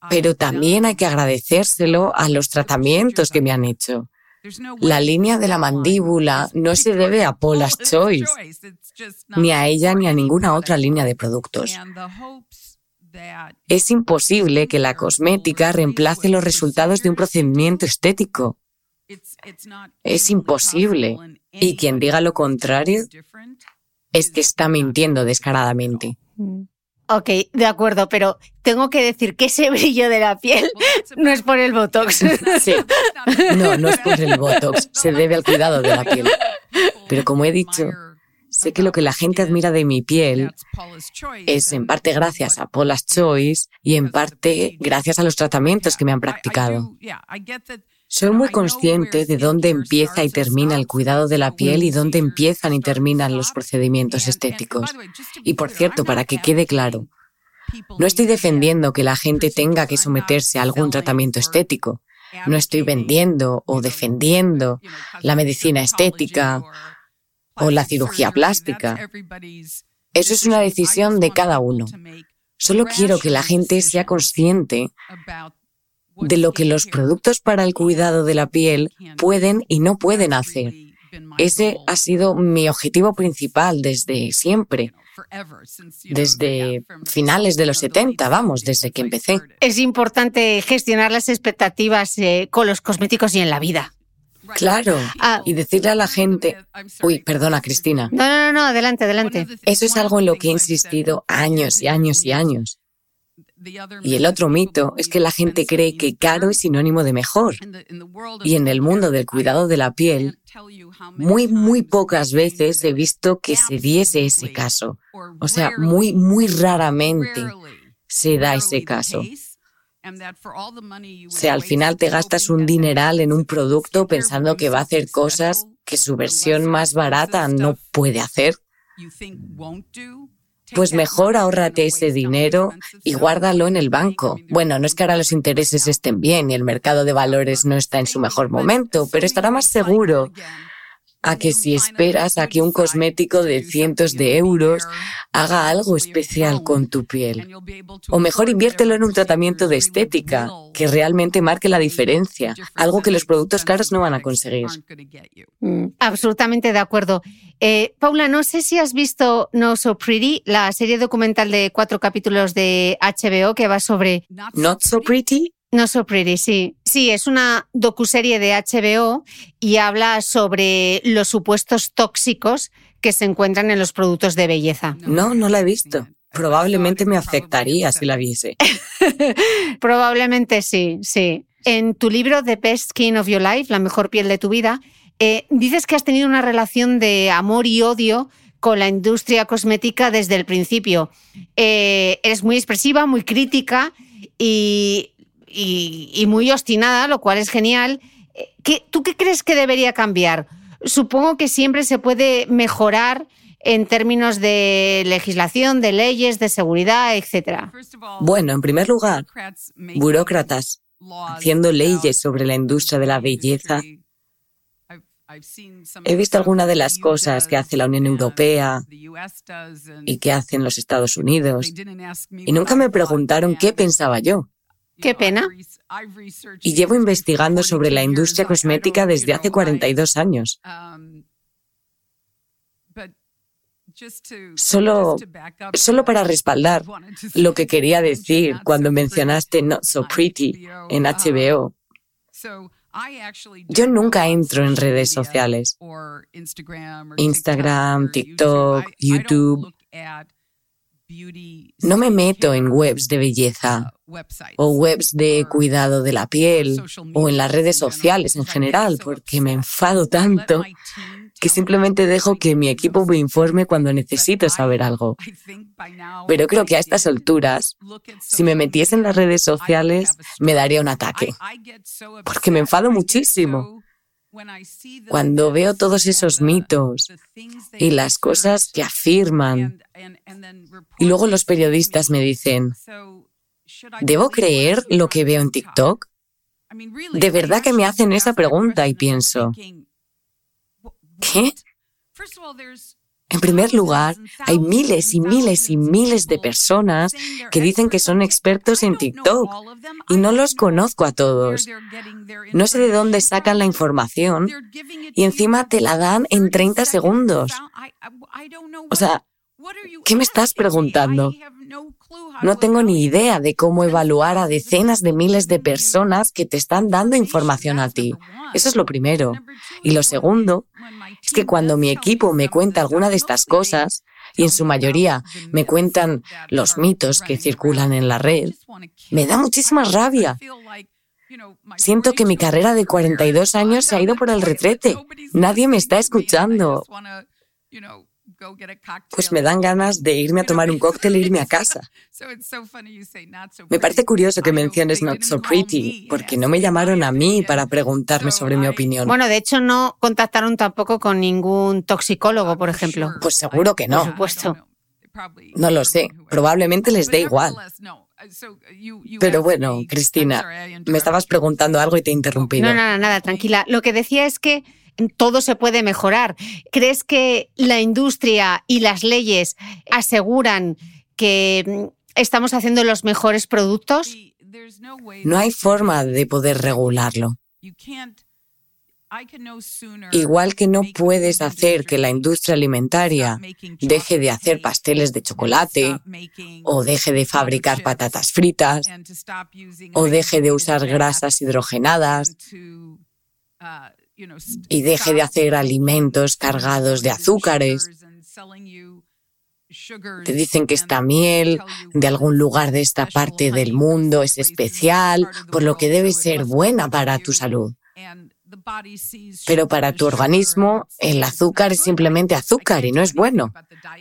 Pero también hay que agradecérselo a los tratamientos que me han hecho. La línea de la mandíbula no se debe a Paula's Choice, ni a ella ni a ninguna otra línea de productos. Es imposible que la cosmética reemplace los resultados de un procedimiento estético. Es imposible. Y quien diga lo contrario es que está mintiendo descaradamente. Mm. Ok, de acuerdo, pero tengo que decir que ese brillo de la piel no es por el Botox. Sí, no, no es por el Botox, se debe al cuidado de la piel. Pero como he dicho, sé que lo que la gente admira de mi piel es en parte gracias a Paula's Choice y en parte gracias a los tratamientos que me han practicado. Soy muy consciente de dónde empieza y termina el cuidado de la piel y dónde empiezan y terminan los procedimientos estéticos. Y por cierto, para que quede claro, no estoy defendiendo que la gente tenga que someterse a algún tratamiento estético. No estoy vendiendo o defendiendo la medicina estética o la cirugía plástica. Eso es una decisión de cada uno. Solo quiero que la gente sea consciente de lo que los productos para el cuidado de la piel pueden y no pueden hacer. Ese ha sido mi objetivo principal desde siempre, desde finales de los 70, vamos, desde que empecé. Es importante gestionar las expectativas eh, con los cosméticos y en la vida. Claro, ah. y decirle a la gente, uy, perdona Cristina. No, no, no, adelante, adelante. Eso es algo en lo que he insistido años y años y años. Y el otro mito es que la gente cree que caro es sinónimo de mejor. Y en el mundo del cuidado de la piel, muy, muy pocas veces he visto que se diese ese caso. O sea, muy, muy raramente se da ese caso. Sea, al final te gastas un dineral en un producto pensando que va a hacer cosas que su versión más barata no puede hacer. pues mejor ahórrate ese dinero y guárdalo en el banco. Bueno, no es que ahora los intereses estén bien y el mercado de valores no está en su mejor momento, pero estará más seguro a que si esperas a que un cosmético de cientos de euros haga algo especial con tu piel. O mejor inviértelo en un tratamiento de estética que realmente marque la diferencia, algo que los productos caros no van a conseguir. Mm, absolutamente de acuerdo. Eh, Paula, no sé si has visto No So Pretty, la serie documental de cuatro capítulos de HBO que va sobre... Not So Pretty. No So Pretty, sí. Sí, es una docuserie de HBO y habla sobre los supuestos tóxicos que se encuentran en los productos de belleza. No, no la he visto. Probablemente me afectaría si la viese. Probablemente sí, sí. En tu libro The Best Skin of Your Life, la mejor piel de tu vida, eh, dices que has tenido una relación de amor y odio con la industria cosmética desde el principio. Eh, eres muy expresiva, muy crítica y, y, muy obstinada, lo cual es genial. ¿Qué, ¿Tú qué crees que debería cambiar? Supongo que siempre se puede mejorar en términos de legislación, de leyes, de seguridad, etcétera. Bueno, en primer lugar, burócratas haciendo leyes sobre la industria de la belleza. He visto algunas de las cosas que hace la Unión Europea y que hacen los Estados Unidos y nunca me preguntaron qué pensaba yo. Qué pena. Y llevo investigando sobre la industria cosmética desde hace 42 años. Solo, solo para respaldar lo que quería decir cuando mencionaste Not So Pretty en HBO. Yo nunca entro en redes sociales. Instagram, TikTok, YouTube. No me meto en webs de belleza o webs de cuidado de la piel o en las redes sociales en general porque me enfado tanto que simplemente dejo que mi equipo me informe cuando necesito saber algo. Pero creo que a estas alturas, si me metiese en las redes sociales, me daría un ataque. Porque me enfado muchísimo. Cuando veo todos esos mitos y las cosas que afirman, y luego los periodistas me dicen, ¿debo creer lo que veo en TikTok? De verdad que me hacen esa pregunta y pienso, ¿Qué? En primer lugar, hay miles y miles y miles de personas que dicen que son expertos en TikTok y no los conozco a todos. No sé de dónde sacan la información y encima te la dan en 30 segundos. O sea, ¿qué me estás preguntando? No tengo ni idea de cómo evaluar a decenas de miles de personas que te están dando información a ti. Eso es lo primero. Y lo segundo es que cuando mi equipo me cuenta alguna de estas cosas, y en su mayoría me cuentan los mitos que circulan en la red, me da muchísima rabia. Siento que mi carrera de 42 años se ha ido por el retrete. Nadie me está escuchando pues me dan ganas de irme a tomar un cóctel e irme a casa. Me parece curioso que menciones Not So Pretty, porque no me llamaron a mí para preguntarme sobre mi opinión. Bueno, de hecho no contactaron tampoco con ningún toxicólogo, por ejemplo. Pues seguro que no. Por supuesto. No lo sé, probablemente les dé igual. Pero bueno, Cristina, me estabas preguntando algo y te he interrumpido. No, no, nada, tranquila. Lo que decía es que todo se puede mejorar. ¿Crees que la industria y las leyes aseguran que mm, estamos haciendo los mejores productos? No hay forma de poder regularlo. Igual que no puedes hacer que la industria alimentaria deje de hacer pasteles de chocolate, o deje de fabricar patatas fritas, o deje de usar grasas hidrogenadas, y deje de hacer alimentos cargados de azúcares. Te dicen que esta miel de algún lugar de esta parte del mundo es especial, por lo que debe ser buena para tu salud. Pero para tu organismo, el azúcar es simplemente azúcar y no es bueno.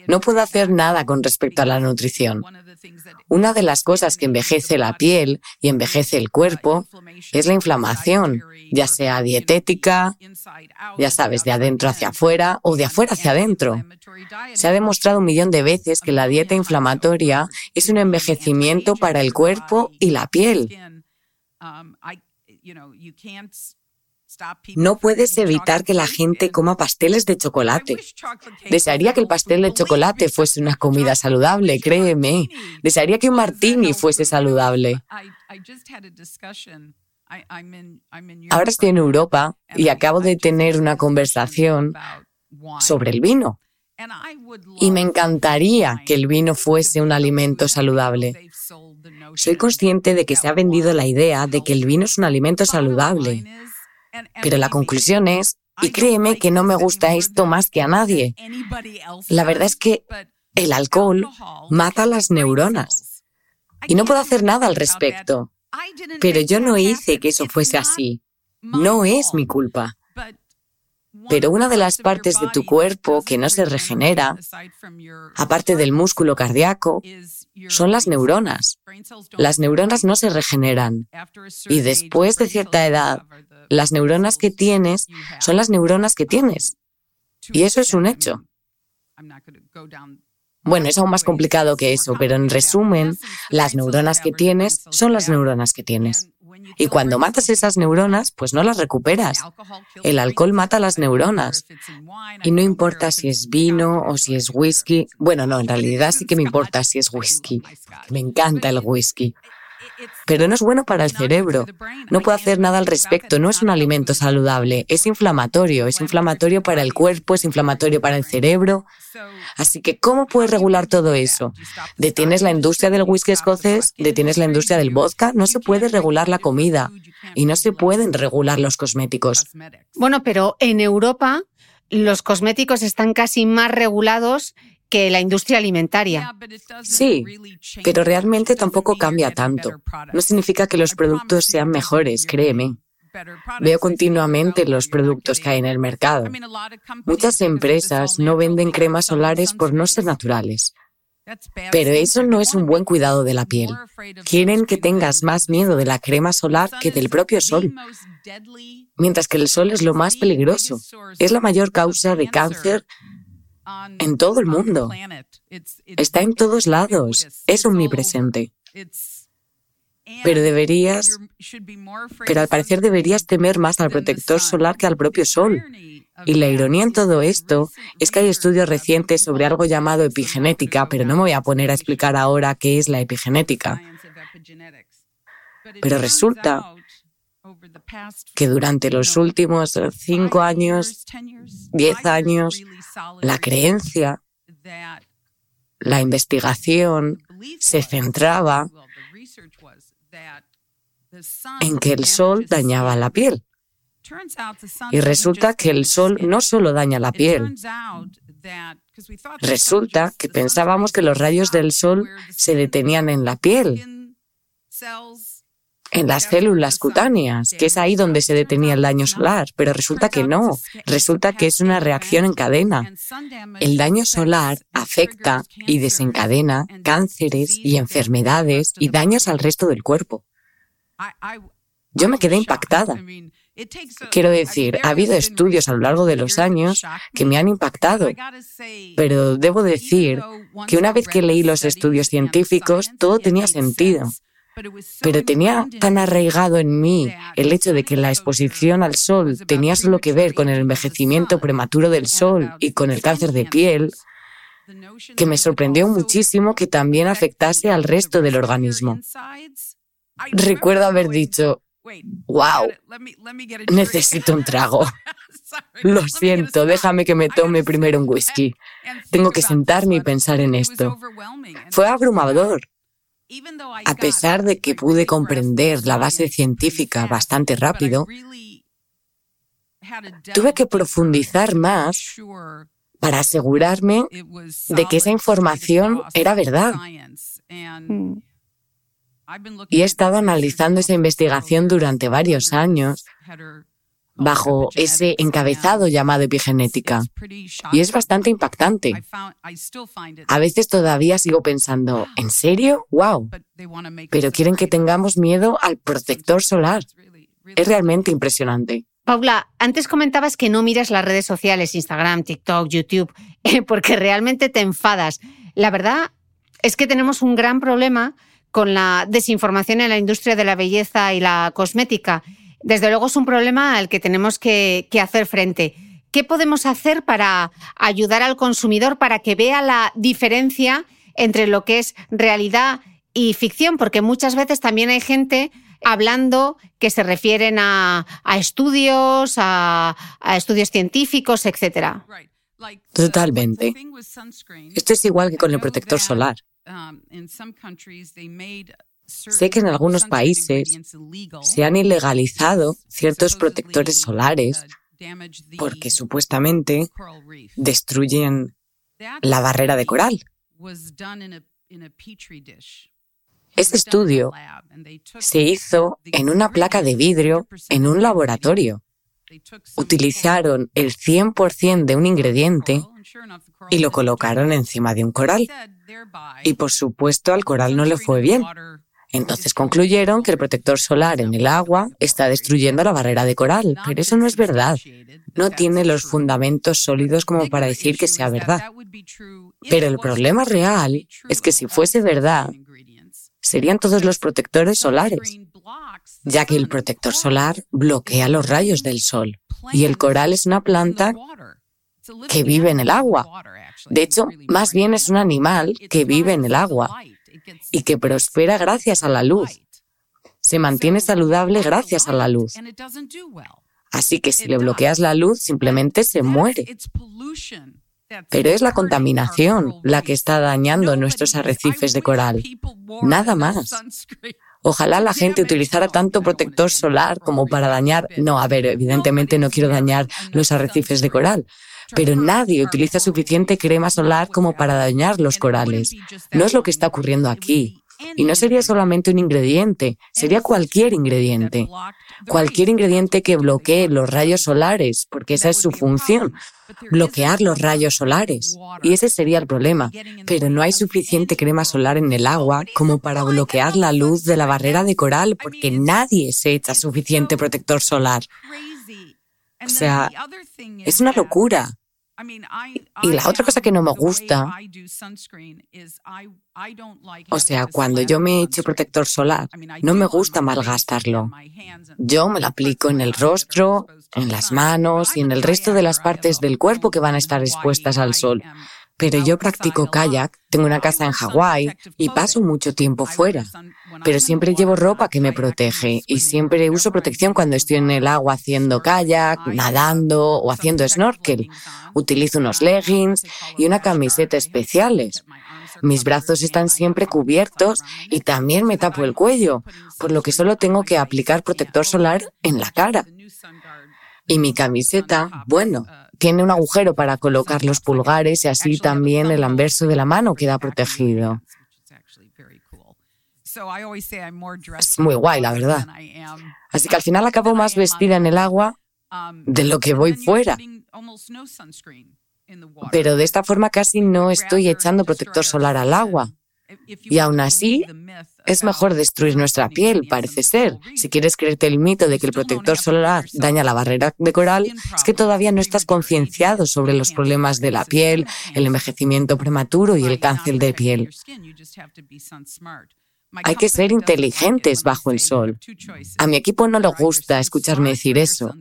No puedo hacer nada con respecto a la nutrición. Una de las cosas que envejece la piel y envejece el cuerpo es la inflamación, ya sea dietética, ya sabes, de adentro hacia afuera o de afuera hacia adentro. Se ha demostrado un millón de veces que la dieta inflamatoria es un envejecimiento para el cuerpo y la piel. No puedes evitar que la gente coma pasteles de chocolate. Desearía que el pastel de chocolate fuese una comida saludable, créeme. Desearía que un martini fuese saludable. Ahora estoy en Europa y acabo de tener una conversación sobre el vino. Y me encantaría que el vino fuese un alimento saludable. Soy consciente de que se ha vendido la idea de que el vino es un alimento saludable. Pero la conclusión es, y créeme que no me gusta esto más que a nadie, la verdad es que el alcohol mata las neuronas. Y no puedo hacer nada al respecto. Pero yo no hice que eso fuese así. No es mi culpa. Pero una de las partes de tu cuerpo que no se regenera, aparte del músculo cardíaco, son las neuronas. Las neuronas no se regeneran. Y después de cierta edad, las neuronas que tienes son las neuronas que tienes. Y eso es un hecho. Bueno, es aún más complicado que eso, pero en resumen, las neuronas que tienes son las neuronas que tienes. Y cuando matas esas neuronas, pues no las recuperas. El alcohol mata las neuronas. Y no importa si es vino o si es whisky. Bueno, no, en realidad sí que me importa si es whisky. Me encanta el whisky. Pero no es bueno para el cerebro. No puedo hacer nada al respecto. No es un alimento saludable. Es inflamatorio. Es inflamatorio para el cuerpo, es inflamatorio para el cerebro. Así que, ¿cómo puedes regular todo eso? ¿Detienes la industria del whisky escocés? ¿Detienes la industria del vodka? No se puede regular la comida y no se pueden regular los cosméticos. Bueno, pero en Europa los cosméticos están casi más regulados que la industria alimentaria. Sí, pero realmente tampoco cambia tanto. No significa que los productos sean mejores, créeme. Veo continuamente los productos que hay en el mercado. Muchas empresas no venden cremas solares por no ser naturales. Pero eso no es un buen cuidado de la piel. Quieren que tengas más miedo de la crema solar que del propio sol. Mientras que el sol es lo más peligroso. Es la mayor causa de cáncer en todo el mundo. Está en todos lados. Es omnipresente. Pero deberías, pero al parecer deberías temer más al protector solar que al propio sol. Y la ironía en todo esto es que hay estudios recientes sobre algo llamado epigenética, pero no me voy a poner a explicar ahora qué es la epigenética. Pero resulta que durante los últimos cinco años, diez años, la creencia, la investigación se centraba en que el sol dañaba la piel. Y resulta que el sol no solo daña la piel. Resulta que pensábamos que los rayos del sol se detenían en la piel en las células cutáneas, que es ahí donde se detenía el daño solar, pero resulta que no, resulta que es una reacción en cadena. El daño solar afecta y desencadena cánceres y enfermedades y daños al resto del cuerpo. Yo me quedé impactada. Quiero decir, ha habido estudios a lo largo de los años que me han impactado, pero debo decir que una vez que leí los estudios científicos, todo tenía sentido. Pero tenía tan arraigado en mí el hecho de que la exposición al sol tenía solo que ver con el envejecimiento prematuro del sol y con el cáncer de piel, que me sorprendió muchísimo que también afectase al resto del organismo. Recuerdo haber dicho, wow, necesito un trago. Lo siento, déjame que me tome primero un whisky. Tengo que sentarme y pensar en esto. Fue abrumador. A pesar de que pude comprender la base científica bastante rápido, tuve que profundizar más para asegurarme de que esa información era verdad. Mm. Y he estado analizando esa investigación durante varios años bajo ese encabezado llamado epigenética. Y es bastante impactante. A veces todavía sigo pensando, ¿en serio? ¡Wow! Pero quieren que tengamos miedo al protector solar. Es realmente impresionante. Paula, antes comentabas que no miras las redes sociales, Instagram, TikTok, YouTube, porque realmente te enfadas. La verdad es que tenemos un gran problema con la desinformación en la industria de la belleza y la cosmética. Desde luego es un problema al que tenemos que, hacer frente. ¿Qué podemos hacer para ayudar al consumidor para que vea la diferencia entre lo que es realidad y ficción? Porque muchas veces también hay gente hablando que se refieren a, estudios, a, a, estudios científicos, etc. Totalmente. Esto es igual que con el protector solar. Sé que en algunos países se han ilegalizado ciertos protectores solares porque supuestamente destruyen la barrera de coral. Este estudio se hizo en una placa de vidrio en un laboratorio utilizaron el 100% de un ingrediente y lo colocaron encima de un coral. Y por supuesto al coral no le fue bien. Entonces concluyeron que el protector solar en el agua está destruyendo la barrera de coral, pero eso no es verdad. No tiene los fundamentos sólidos como para decir que sea verdad. Pero el problema real es que si fuese verdad, serían todos los protectores solares, ya que el protector solar bloquea los rayos del sol y el coral es una planta que vive en el agua. De hecho, más bien es un animal que vive en el agua y que prospera gracias a la luz. Se mantiene saludable gracias a la luz. Así que si le bloqueas la luz, simplemente se muere. Pero es la contaminación la que está dañando nuestros arrecifes de coral. Nada más. Ojalá la gente utilizara tanto protector solar como para dañar... No, a ver, evidentemente no quiero dañar los arrecifes de coral, pero nadie utiliza suficiente crema solar como para dañar los corales. No es lo que está ocurriendo aquí. Y no sería solamente un ingrediente, sería cualquier ingrediente. Cualquier ingrediente que bloquee los rayos solares, porque esa es su función, bloquear los rayos solares. Y ese sería el problema. Pero no hay suficiente crema solar en el agua como para bloquear la luz de la barrera de coral, porque nadie se echa suficiente protector solar. O sea, es una locura. Y la otra cosa que no me gusta, o sea, cuando yo me echo protector solar, no me gusta malgastarlo. Yo me lo aplico en el rostro, en las manos y en el resto de las partes del cuerpo que van a estar expuestas al sol. Pero yo practico kayak, tengo una casa en Hawái y paso mucho tiempo fuera. Pero siempre llevo ropa que me protege y siempre uso protección cuando estoy en el agua haciendo kayak, nadando o haciendo snorkel. Utilizo unos leggings y una camiseta especiales. Mis brazos están siempre cubiertos y también me tapo el cuello, por lo que solo tengo que aplicar protector solar en la cara. Y mi camiseta, bueno, tiene un agujero para colocar los pulgares y así también el anverso de la mano queda protegido. Es muy guay, la verdad. Así que al final acabo más vestida en el agua de lo que voy fuera. Pero de esta forma casi no estoy echando protector solar al agua. Y aún así, es mejor destruir nuestra piel, parece ser. Si quieres creerte el mito de que el protector solar daña la barrera de coral, es que todavía no estás concienciado sobre los problemas de la piel, el envejecimiento prematuro y el cáncer de piel. Hay que ser inteligentes bajo el sol. A mi equipo no le gusta escucharme decir eso,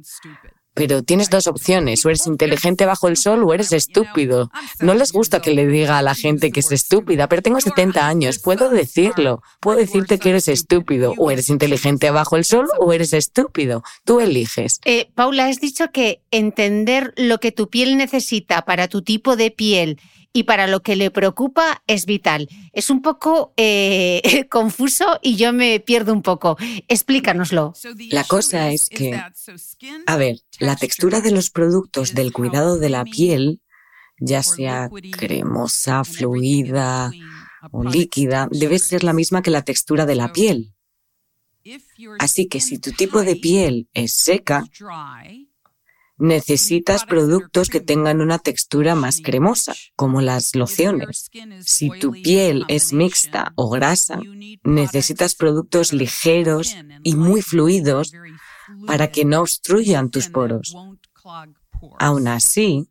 pero tienes dos opciones, o eres inteligente bajo el sol o eres estúpido. No les gusta que le diga a la gente que es estúpida, pero tengo 70 años, puedo decirlo. Puedo decirte que eres estúpido, o eres inteligente bajo el sol o eres estúpido. Tú eliges. Eh, Paula, has dicho que entender lo que tu piel necesita para tu tipo de piel y para lo que le preocupa es vital. Es un poco eh, confuso y yo me pierdo un poco. Explícanoslo. La cosa es que, a ver, la textura de los productos del cuidado de la piel, ya sea cremosa, fluida o líquida, debe ser la misma que la textura de la piel. Así que si tu tipo de piel es seca, necesitas productos que tengan una textura más cremosa, como las lociones. Si tu piel es mixta o grasa, necesitas productos ligeros y muy fluidos para que no obstruyan tus poros. Aún así,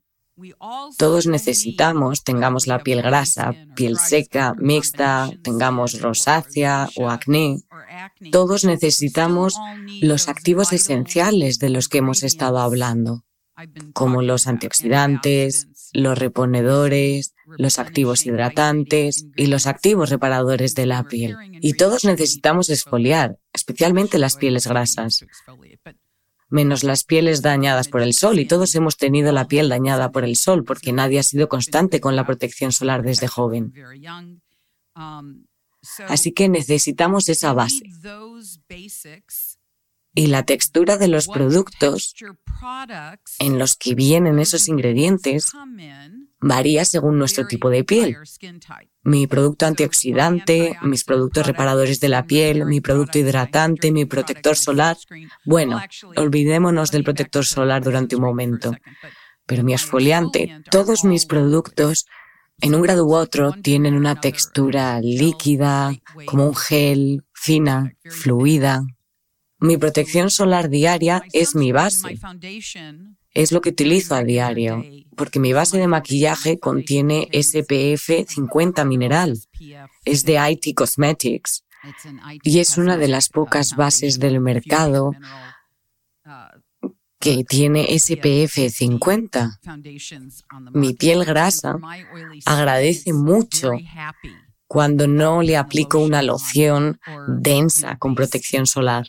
todos necesitamos, tengamos la piel grasa, piel seca, mixta, tengamos rosácea o acné, todos necesitamos los activos esenciales de los que hemos estado hablando, como los antioxidantes, los reponedores, los activos hidratantes y los activos reparadores de la piel. Y todos necesitamos exfoliar, especialmente las pieles grasas menos las pieles dañadas por el sol y todos hemos tenido la piel dañada por el sol porque nadie ha sido constante con la protección solar desde joven. Así que necesitamos esa base. Y la textura de los productos en los que vienen esos ingredientes varía según nuestro tipo de piel. Mi producto antioxidante, mis productos reparadores de la piel, mi producto hidratante, mi protector solar. Bueno, olvidémonos del protector solar durante un momento. Pero mi exfoliante, todos mis productos, en un grado u otro, tienen una textura líquida, como un gel, fina, fluida. Mi protección solar diaria es mi base. Es lo que utilizo a diario, porque mi base de maquillaje contiene SPF 50 mineral. Es de IT Cosmetics y es una de las pocas bases del mercado que tiene SPF 50. Mi piel grasa agradece mucho cuando no le aplico una loción densa con protección solar.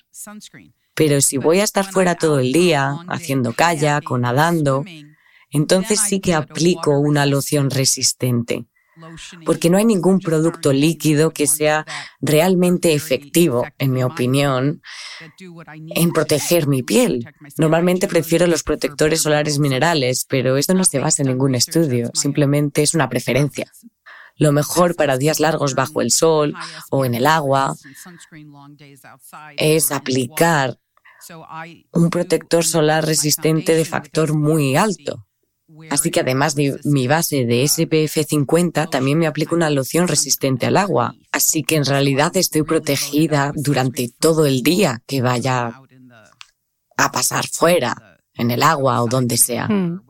Pero si voy a estar fuera todo el día, haciendo kayak o nadando, entonces sí que aplico una loción resistente, porque no hay ningún producto líquido que sea realmente efectivo, en mi opinión, en proteger mi piel. Normalmente prefiero los protectores solares minerales, pero esto no se basa en ningún estudio, simplemente es una preferencia lo mejor para días largos bajo el sol o en el agua es aplicar un protector solar resistente de factor muy alto. Así que además de mi base de SPF 50, también me aplico una loción resistente al agua. Así que en realidad estoy protegida durante todo el día que vaya a pasar fuera, en el agua o donde sea. Hmm.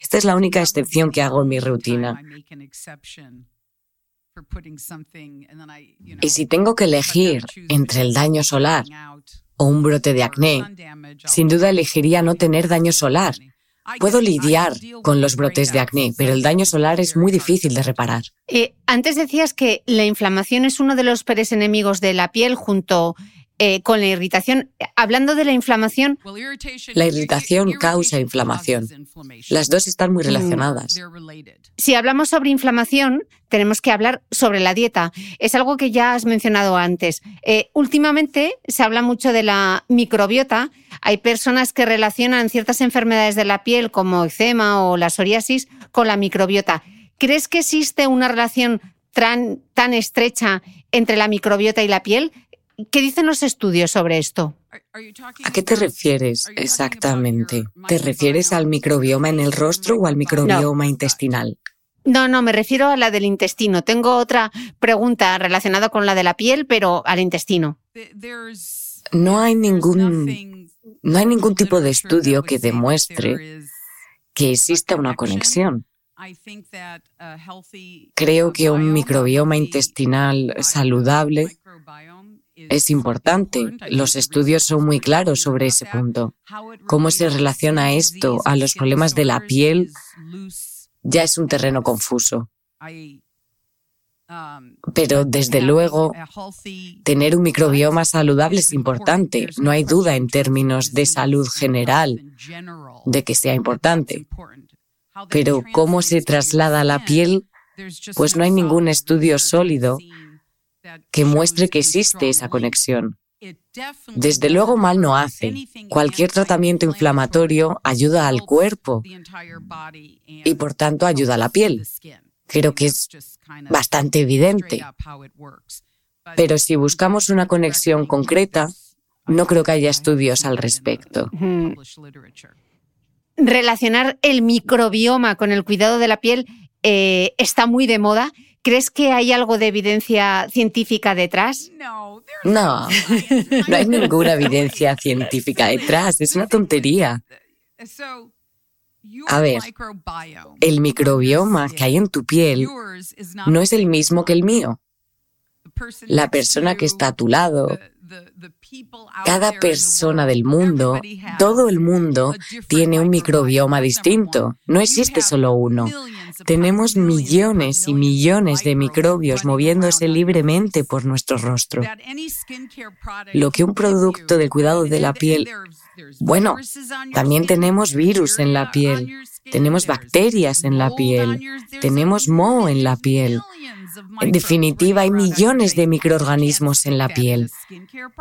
Esta es la única excepción que hago en mi rutina. Y si tengo que elegir entre el daño solar o un brote de acné, sin duda elegiría no tener daño solar. Puedo lidiar con los brotes de acné, pero el daño solar es muy difícil de reparar. Eh, antes decías que la inflamación es uno de los peores enemigos de la piel junto eh, con la irritación. Hablando de la inflamación. La irritación causa inflamación. Las dos están muy mm. relacionadas. Si hablamos sobre inflamación, tenemos que hablar sobre la dieta. Es algo que ya has mencionado antes. Eh, últimamente se habla mucho de la microbiota. Hay personas que relacionan ciertas enfermedades de la piel, como eczema o la psoriasis, con la microbiota. ¿Crees que existe una relación tan estrecha entre la microbiota y la piel? ¿Qué dicen los estudios sobre esto? ¿A qué te refieres exactamente? ¿Te refieres al microbioma en el rostro o al microbioma intestinal? No, no, me refiero a la del intestino. Tengo otra pregunta relacionada con la de la piel, pero al intestino. No hay ningún, no hay ningún tipo de estudio que demuestre que exista una conexión. Creo que un microbioma intestinal saludable es importante. Los estudios son muy claros sobre ese punto. ¿Cómo se relaciona esto a los problemas de la piel? Ya es un terreno confuso. Pero desde luego, tener un microbioma saludable es importante. No hay duda en términos de salud general de que sea importante. Pero cómo se traslada a la piel, pues no hay ningún estudio sólido que muestre que existe esa conexión. Desde luego mal no hace. Cualquier tratamiento inflamatorio ayuda al cuerpo y por tanto ayuda a la piel. Creo que es bastante evidente. Pero si buscamos una conexión concreta, no creo que haya estudios al respecto. Relacionar el microbioma con el cuidado de la piel eh, está muy de moda ¿Crees que hay algo de evidencia científica detrás? No, no hay ninguna evidencia científica detrás, es una tontería. A ver, el microbioma que hay en tu piel no es el mismo que el mío. La persona que está a tu lado, cada persona del mundo, todo el mundo tiene un microbioma distinto. No existe solo uno. Tenemos millones y millones de microbios moviéndose libremente por nuestro rostro. Lo que un producto de cuidado de la piel, bueno, también tenemos virus en la piel, tenemos bacterias en la piel, tenemos moho en la piel. En definitiva, hay millones de microorganismos en la piel.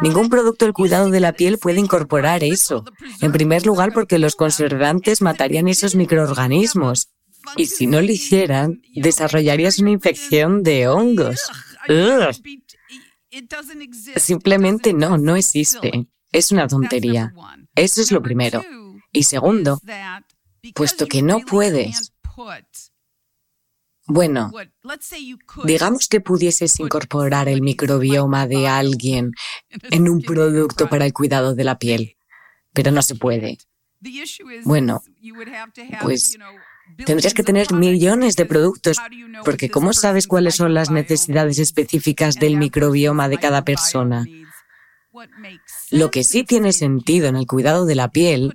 Ningún producto del cuidado de la piel puede incorporar eso. En primer lugar, porque los conservantes matarían esos microorganismos. Y si no lo hicieran, desarrollarías una infección de hongos. Simplemente no, no existe. Es una tontería. Eso es lo primero. Y segundo, puesto que no puedes bueno, digamos que pudieses incorporar el microbioma de alguien en un producto para el cuidado de la piel, pero no se puede. Bueno, pues tendrías que tener millones de productos, porque ¿cómo sabes cuáles son las necesidades específicas del microbioma de cada persona? Lo que sí tiene sentido en el cuidado de la piel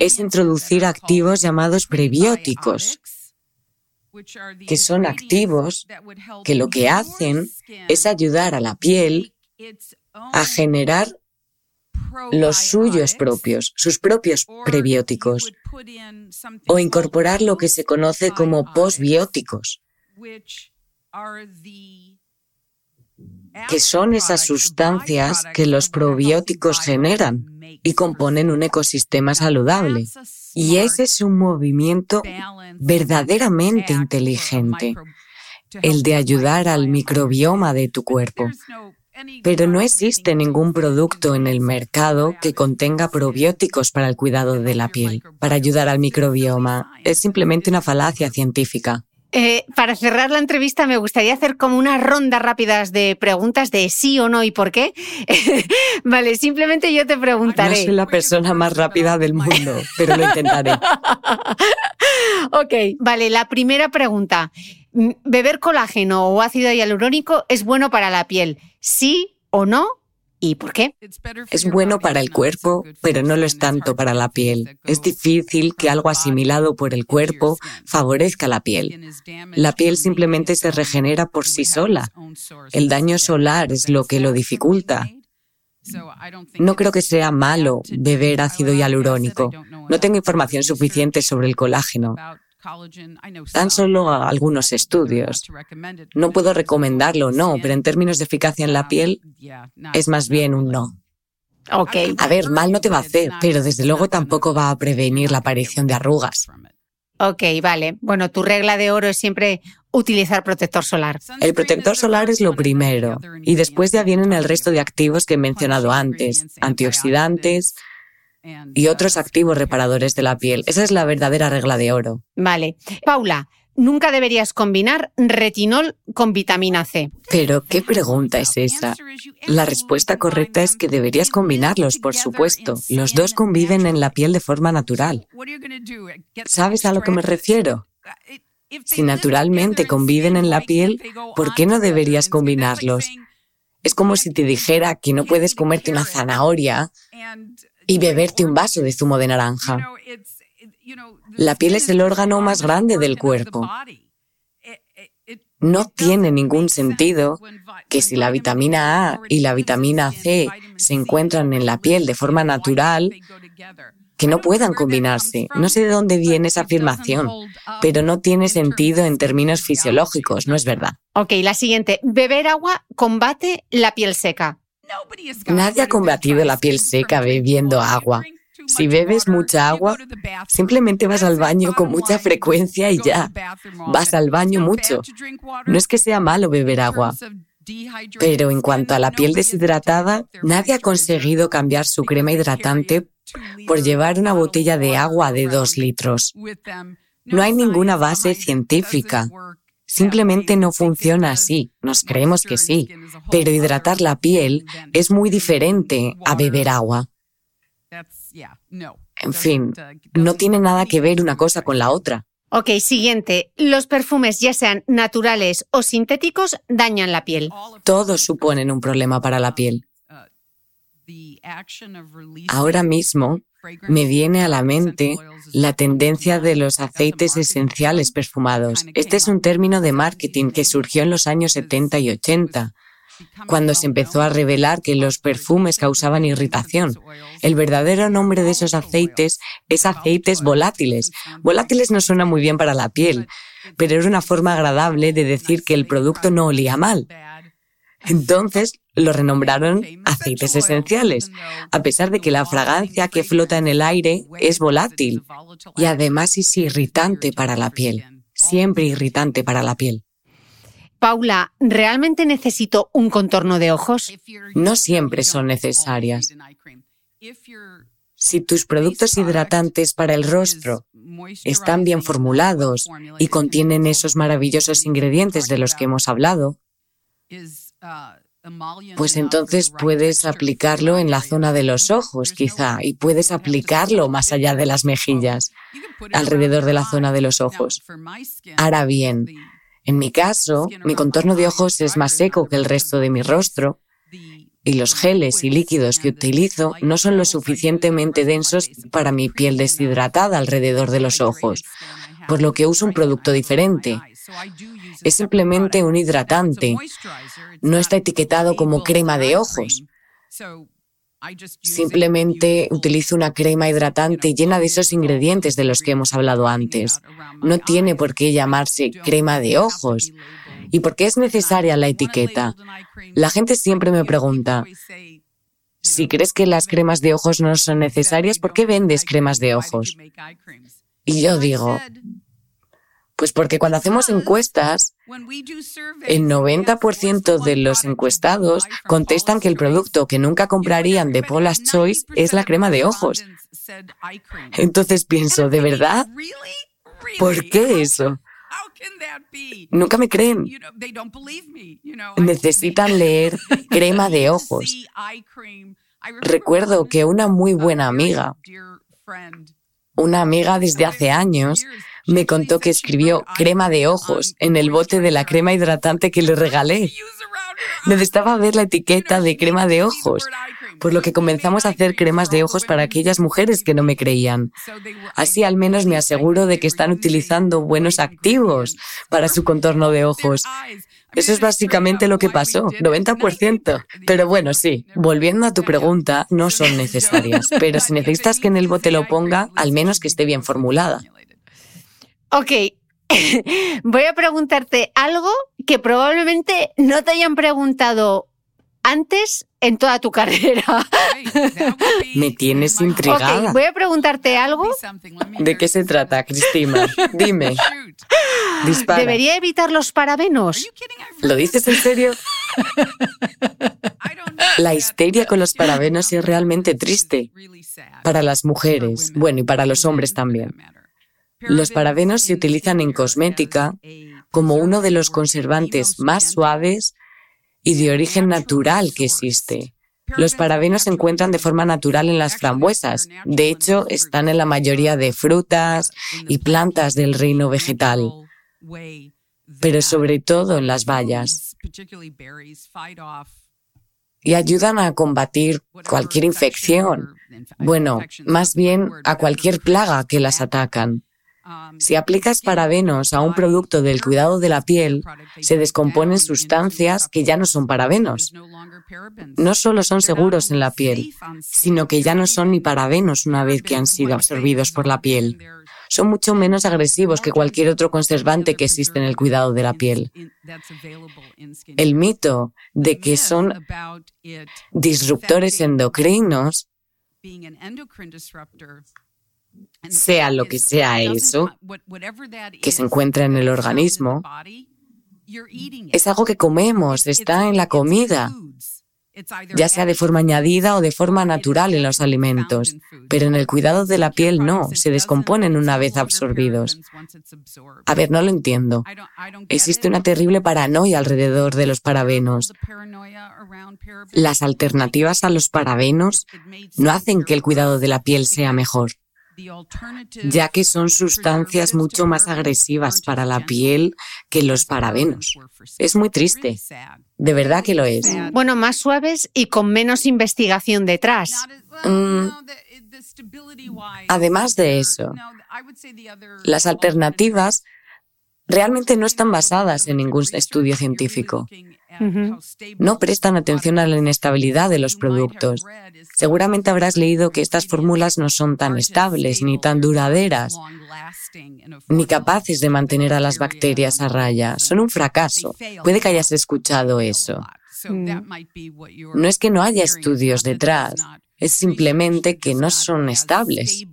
es introducir activos llamados prebióticos, que son activos que lo que hacen es ayudar a la piel a generar los suyos propios, sus propios prebióticos, o incorporar lo que se conoce como posbióticos, que son esas sustancias que los probióticos generan y componen un ecosistema saludable. Y ese es un movimiento verdaderamente inteligente, el de ayudar al microbioma de tu cuerpo. Pero no existe ningún producto en el mercado que contenga probióticos para el cuidado de la piel, para ayudar al microbioma. Es simplemente una falacia científica. Eh, para cerrar la entrevista me gustaría hacer como unas rondas rápidas de preguntas de sí o no y por qué. vale, simplemente yo te preguntaré. No soy la persona más rápida del mundo, pero lo intentaré. ok, vale, la primera pregunta. ¿Beber colágeno o ácido hialurónico es bueno para la piel? ¿Sí o no? ¿Y por qué? Es bueno para el cuerpo, pero no lo es tanto para la piel. Es difícil que algo asimilado por el cuerpo favorezca la piel. La piel simplemente se regenera por sí sola. El daño solar es lo que lo dificulta. No creo que sea malo beber ácido hialurónico. No tengo información suficiente sobre el colágeno. Tan solo algunos estudios. No puedo recomendarlo, no, pero en términos de eficacia en la piel es más bien un no. Ok. A ver, mal no te va a hacer, pero desde luego tampoco va a prevenir la aparición de arrugas. Ok, vale. Bueno, tu regla de oro es siempre utilizar protector solar. El protector solar es lo primero y después ya vienen el resto de activos que he mencionado antes, antioxidantes, y otros activos reparadores de la piel. Esa es la verdadera regla de oro. Vale. Paula, nunca deberías combinar retinol con vitamina C. Pero, ¿qué pregunta es esa? La respuesta correcta es que deberías combinarlos, por supuesto. Los dos conviven en la piel de forma natural. ¿Sabes a lo que me refiero? Si naturalmente conviven en la piel, ¿por qué no deberías combinarlos? Es como si te dijera que no puedes comerte una zanahoria y beberte un vaso de zumo de naranja. La piel es el órgano más grande del cuerpo. No tiene ningún sentido que si la vitamina A y la vitamina C se encuentran en la piel de forma natural, que no puedan combinarse. No sé de dónde viene esa afirmación, pero no tiene sentido en términos fisiológicos, no es verdad. Ok, la siguiente. Beber agua combate la piel seca. Nadie ha combatido la piel seca bebiendo agua. Si bebes mucha agua, simplemente vas al baño con mucha frecuencia y ya. Vas al baño mucho. No es que sea malo beber agua. Pero en cuanto a la piel deshidratada, nadie ha conseguido cambiar su crema hidratante por llevar una botella de agua de dos litros. No hay ninguna base científica. Simplemente no funciona así. Nos creemos que sí. Pero hidratar la piel es muy diferente a beber agua. En fin, no tiene nada que ver una cosa con la otra. Ok, siguiente. Los perfumes, ya sean naturales o sintéticos, dañan la piel. Todos suponen un problema para la piel. Ahora mismo me viene a la mente la tendencia de los aceites esenciales perfumados. Este es un término de marketing que surgió en los años 70 y 80, cuando se empezó a revelar que los perfumes causaban irritación. El verdadero nombre de esos aceites es aceites volátiles. Volátiles no suena muy bien para la piel, pero era una forma agradable de decir que el producto no olía mal. Entonces lo renombraron aceites esenciales, a pesar de que la fragancia que flota en el aire es volátil y además es irritante para la piel. siempre irritante para la piel. Paula, ¿realmente necesito un contorno de ojos? No siempre son necesarias. Si tus productos hidratantes para el rostro están bien formulados y contienen esos maravillosos ingredientes de los que hemos hablado, pues entonces puedes aplicarlo en la zona de los ojos, quizá, y puedes aplicarlo más allá de las mejillas, alrededor de la zona de los ojos. Ahora bien, en mi caso, mi contorno de ojos es más seco que el resto de mi rostro, y los geles y líquidos que utilizo no son lo suficientemente densos para mi piel deshidratada alrededor de los ojos, por lo que uso un producto diferente. Es simplemente un hidratante. No está etiquetado como crema de ojos. Simplemente utilizo una crema hidratante llena de esos ingredientes de los que hemos hablado antes. No tiene por qué llamarse crema de ojos. ¿Y por qué es necesaria la etiqueta? La gente siempre me pregunta, si crees que las cremas de ojos no son necesarias, ¿por qué vendes cremas de ojos? Y yo digo, pues porque cuando hacemos encuestas, el 90% de los encuestados contestan que el producto que nunca comprarían de Paula's Choice es la crema de ojos. Entonces pienso, ¿de verdad? ¿Por qué eso? Nunca me creen. Necesitan leer crema de ojos. Recuerdo que una muy buena amiga, una amiga desde hace años, me contó que escribió crema de ojos en el bote de la crema hidratante que le regalé. Necesitaba ver la etiqueta de crema de ojos, por lo que comenzamos a hacer cremas de ojos para aquellas mujeres que no me creían. Así al menos me aseguro de que están utilizando buenos activos para su contorno de ojos. Eso es básicamente lo que pasó, 90%. Pero bueno, sí, volviendo a tu pregunta, no son necesarias. Pero si necesitas que en el bote lo ponga, al menos que esté bien formulada. Ok, voy a preguntarte algo que probablemente no te hayan preguntado antes en toda tu carrera. Me tienes intrigada. Voy a preguntarte algo. ¿De qué se trata, Cristina? Dime. Dispara. ¿Debería evitar los parabenos? ¿Lo dices en serio? La histeria con los parabenos es realmente triste. Para las mujeres, bueno, y para los hombres también. Los parabenos se utilizan en cosmética como uno de los conservantes más suaves y de origen natural que existe. Los parabenos se encuentran de forma natural en las frambuesas. De hecho, están en la mayoría de frutas y plantas del reino vegetal, pero sobre todo en las bayas. Y ayudan a combatir cualquier infección. Bueno, más bien a cualquier plaga que las atacan. Si aplicas parabenos a un producto del cuidado de la piel, se descomponen sustancias que ya no son parabenos. No solo son seguros en la piel, sino que ya no son ni parabenos una vez que han sido absorbidos por la piel. Son mucho menos agresivos que cualquier otro conservante que existe en el cuidado de la piel. El mito de que son disruptores endocrinos sea lo que sea eso, que se encuentra en el organismo, es algo que comemos, está en la comida, ya sea de forma añadida o de forma natural en los alimentos, pero en el cuidado de la piel no, se descomponen una vez absorbidos. A ver, no lo entiendo. Existe una terrible paranoia alrededor de los parabenos. Las alternativas a los parabenos no hacen que el cuidado de la piel sea mejor ya que son sustancias mucho más agresivas para la piel que los parabenos. Es muy triste. De verdad que lo es. Bueno, más suaves y con menos investigación detrás. Mm. Además de eso, las alternativas realmente no están basadas en ningún estudio científico. No prestan atención a la inestabilidad de los productos. Seguramente habrás leído que estas fórmulas no son tan estables ni tan duraderas, ni capaces de mantener a las bacterias a raya. Son un fracaso. Puede que hayas escuchado eso. No es que no haya estudios detrás, es simplemente que no son estables.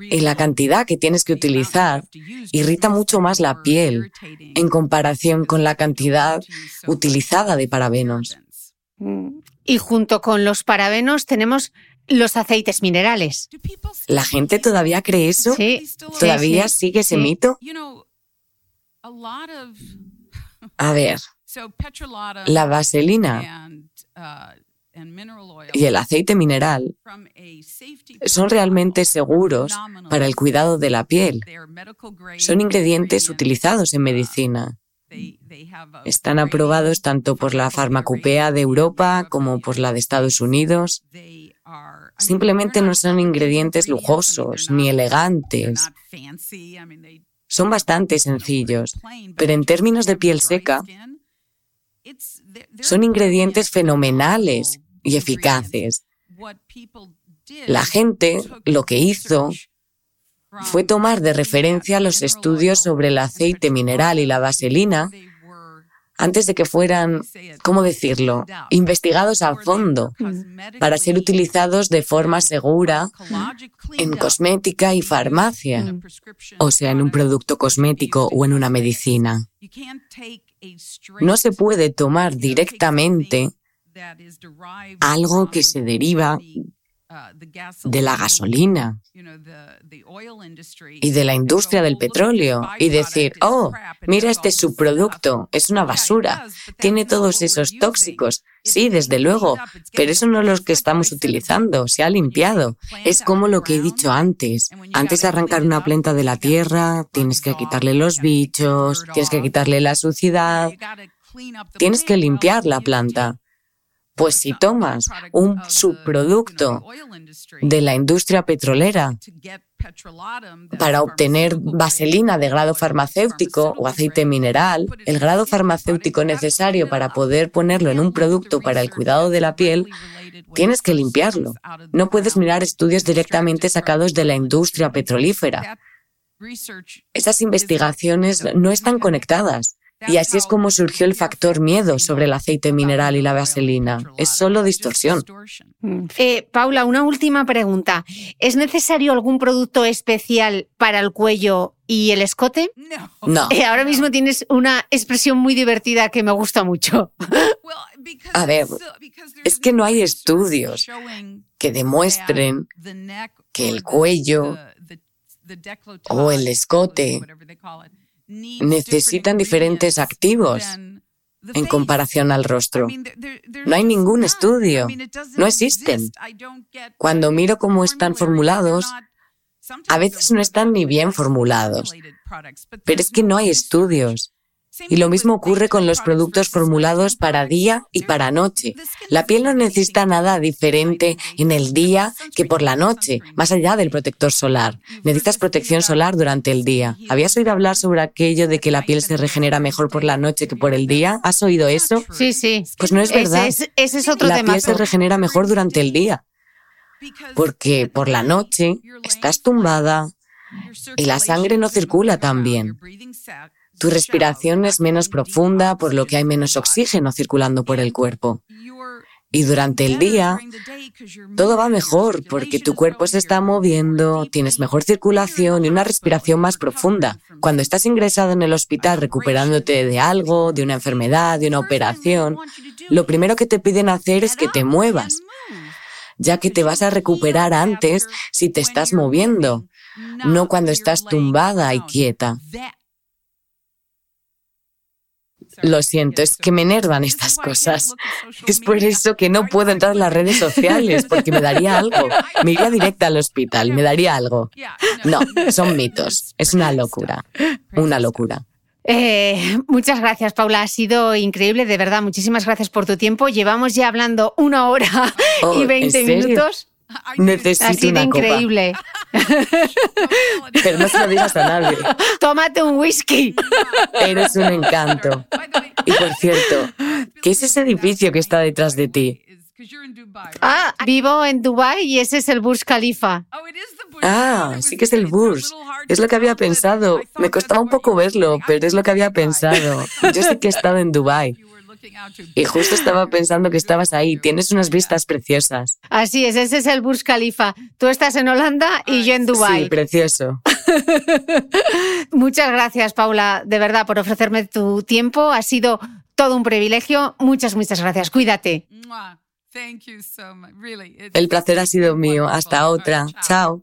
Y la cantidad que tienes que utilizar irrita mucho más la piel en comparación con la cantidad utilizada de parabenos. Mm. Y junto con los parabenos tenemos los aceites minerales. ¿La gente todavía cree eso? Sí. ¿Todavía sí, sigue ese sí. mito? A ver, la vaselina y el aceite mineral son realmente seguros para el cuidado de la piel. Son ingredientes utilizados en medicina. Están aprobados tanto por la farmacopea de Europa como por la de Estados Unidos. Simplemente no son ingredientes lujosos ni elegantes. Son bastante sencillos, pero en términos de piel seca, son ingredientes fenomenales y eficaces. La gente lo que hizo fue tomar de referencia los estudios sobre el aceite mineral y la vaselina antes de que fueran, ¿cómo decirlo?, investigados a fondo para ser utilizados de forma segura en cosmética y farmacia, o sea, en un producto cosmético o en una medicina. No se puede tomar directamente algo que se deriva de la gasolina y de la industria del petróleo y decir, oh, mira este subproducto, es una basura, tiene todos esos tóxicos. Sí, desde luego, pero eso no es lo que estamos utilizando, se ha limpiado. Es como lo que he dicho antes. Antes de arrancar una planta de la tierra, tienes que quitarle los bichos, tienes que quitarle la suciedad, tienes que limpiar la planta. Pues si tomas un subproducto de la industria petrolera para obtener vaselina de grado farmacéutico o aceite mineral, el grado farmacéutico necesario para poder ponerlo en un producto para el cuidado de la piel, tienes que limpiarlo. No puedes mirar estudios directamente sacados de la industria petrolífera. Esas investigaciones no están conectadas. Y así es como surgió el factor miedo sobre el aceite mineral y la vaselina. Es solo distorsión. Eh, Paula, una última pregunta. ¿Es necesario algún producto especial para el cuello y el escote? No. Eh, ahora mismo tienes una expresión muy divertida que me gusta mucho. A ver, es que no hay estudios que demuestren que el cuello o el escote necesitan diferentes activos en comparación al rostro. No hay ningún estudio, no existen. Cuando miro cómo están formulados, a veces no están ni bien formulados, pero es que no hay estudios. Y lo mismo ocurre con los productos formulados para día y para noche. La piel no necesita nada diferente en el día que por la noche, más allá del protector solar. Necesitas protección solar durante el día. ¿Habías oído hablar sobre aquello de que la piel se regenera mejor por la noche que por el día? ¿Has oído eso? Sí, sí. Pues no es verdad. Ese es, ese es otro la tema. piel se regenera mejor durante el día. Porque por la noche estás tumbada y la sangre no circula tan bien. Tu respiración es menos profunda, por lo que hay menos oxígeno circulando por el cuerpo. Y durante el día, todo va mejor porque tu cuerpo se está moviendo, tienes mejor circulación y una respiración más profunda. Cuando estás ingresado en el hospital recuperándote de algo, de una enfermedad, de una operación, lo primero que te piden hacer es que te muevas, ya que te vas a recuperar antes si te estás moviendo, no cuando estás tumbada y quieta. Lo siento, es que me enervan estas cosas. Es por eso que no puedo entrar en las redes sociales, porque me daría algo. Me iría directa al hospital, me daría algo. No, son mitos. Es una locura. Una locura. Eh, muchas gracias, Paula. Ha sido increíble, de verdad. Muchísimas gracias por tu tiempo. Llevamos ya hablando una hora Oh, y ¿en 20 serio? minutos. Necesito sido una increíble. copa. Pero no se lo digas a nadie. Tómate un whisky. Eres un encanto. Y por cierto, ¿qué es ese edificio que está detrás de ti? Ah, vivo en Dubai y ese es el Burj Khalifa. Ah, sí que es el Burj. Es lo que había pensado. Me costaba un poco verlo, pero es lo que había pensado. Yo sí que he estado en Dubai. Y justo estaba pensando que estabas ahí. Tienes unas vistas preciosas. Así es, ese es el Burj Khalifa. Tú estás en Holanda y yo en Dubái. Sí, precioso. Muchas gracias, Paula, de verdad, por ofrecerme tu tiempo. Ha sido todo un privilegio. Muchas, muchas gracias. Cuídate. El placer ha sido mío. Hasta otra. Chao.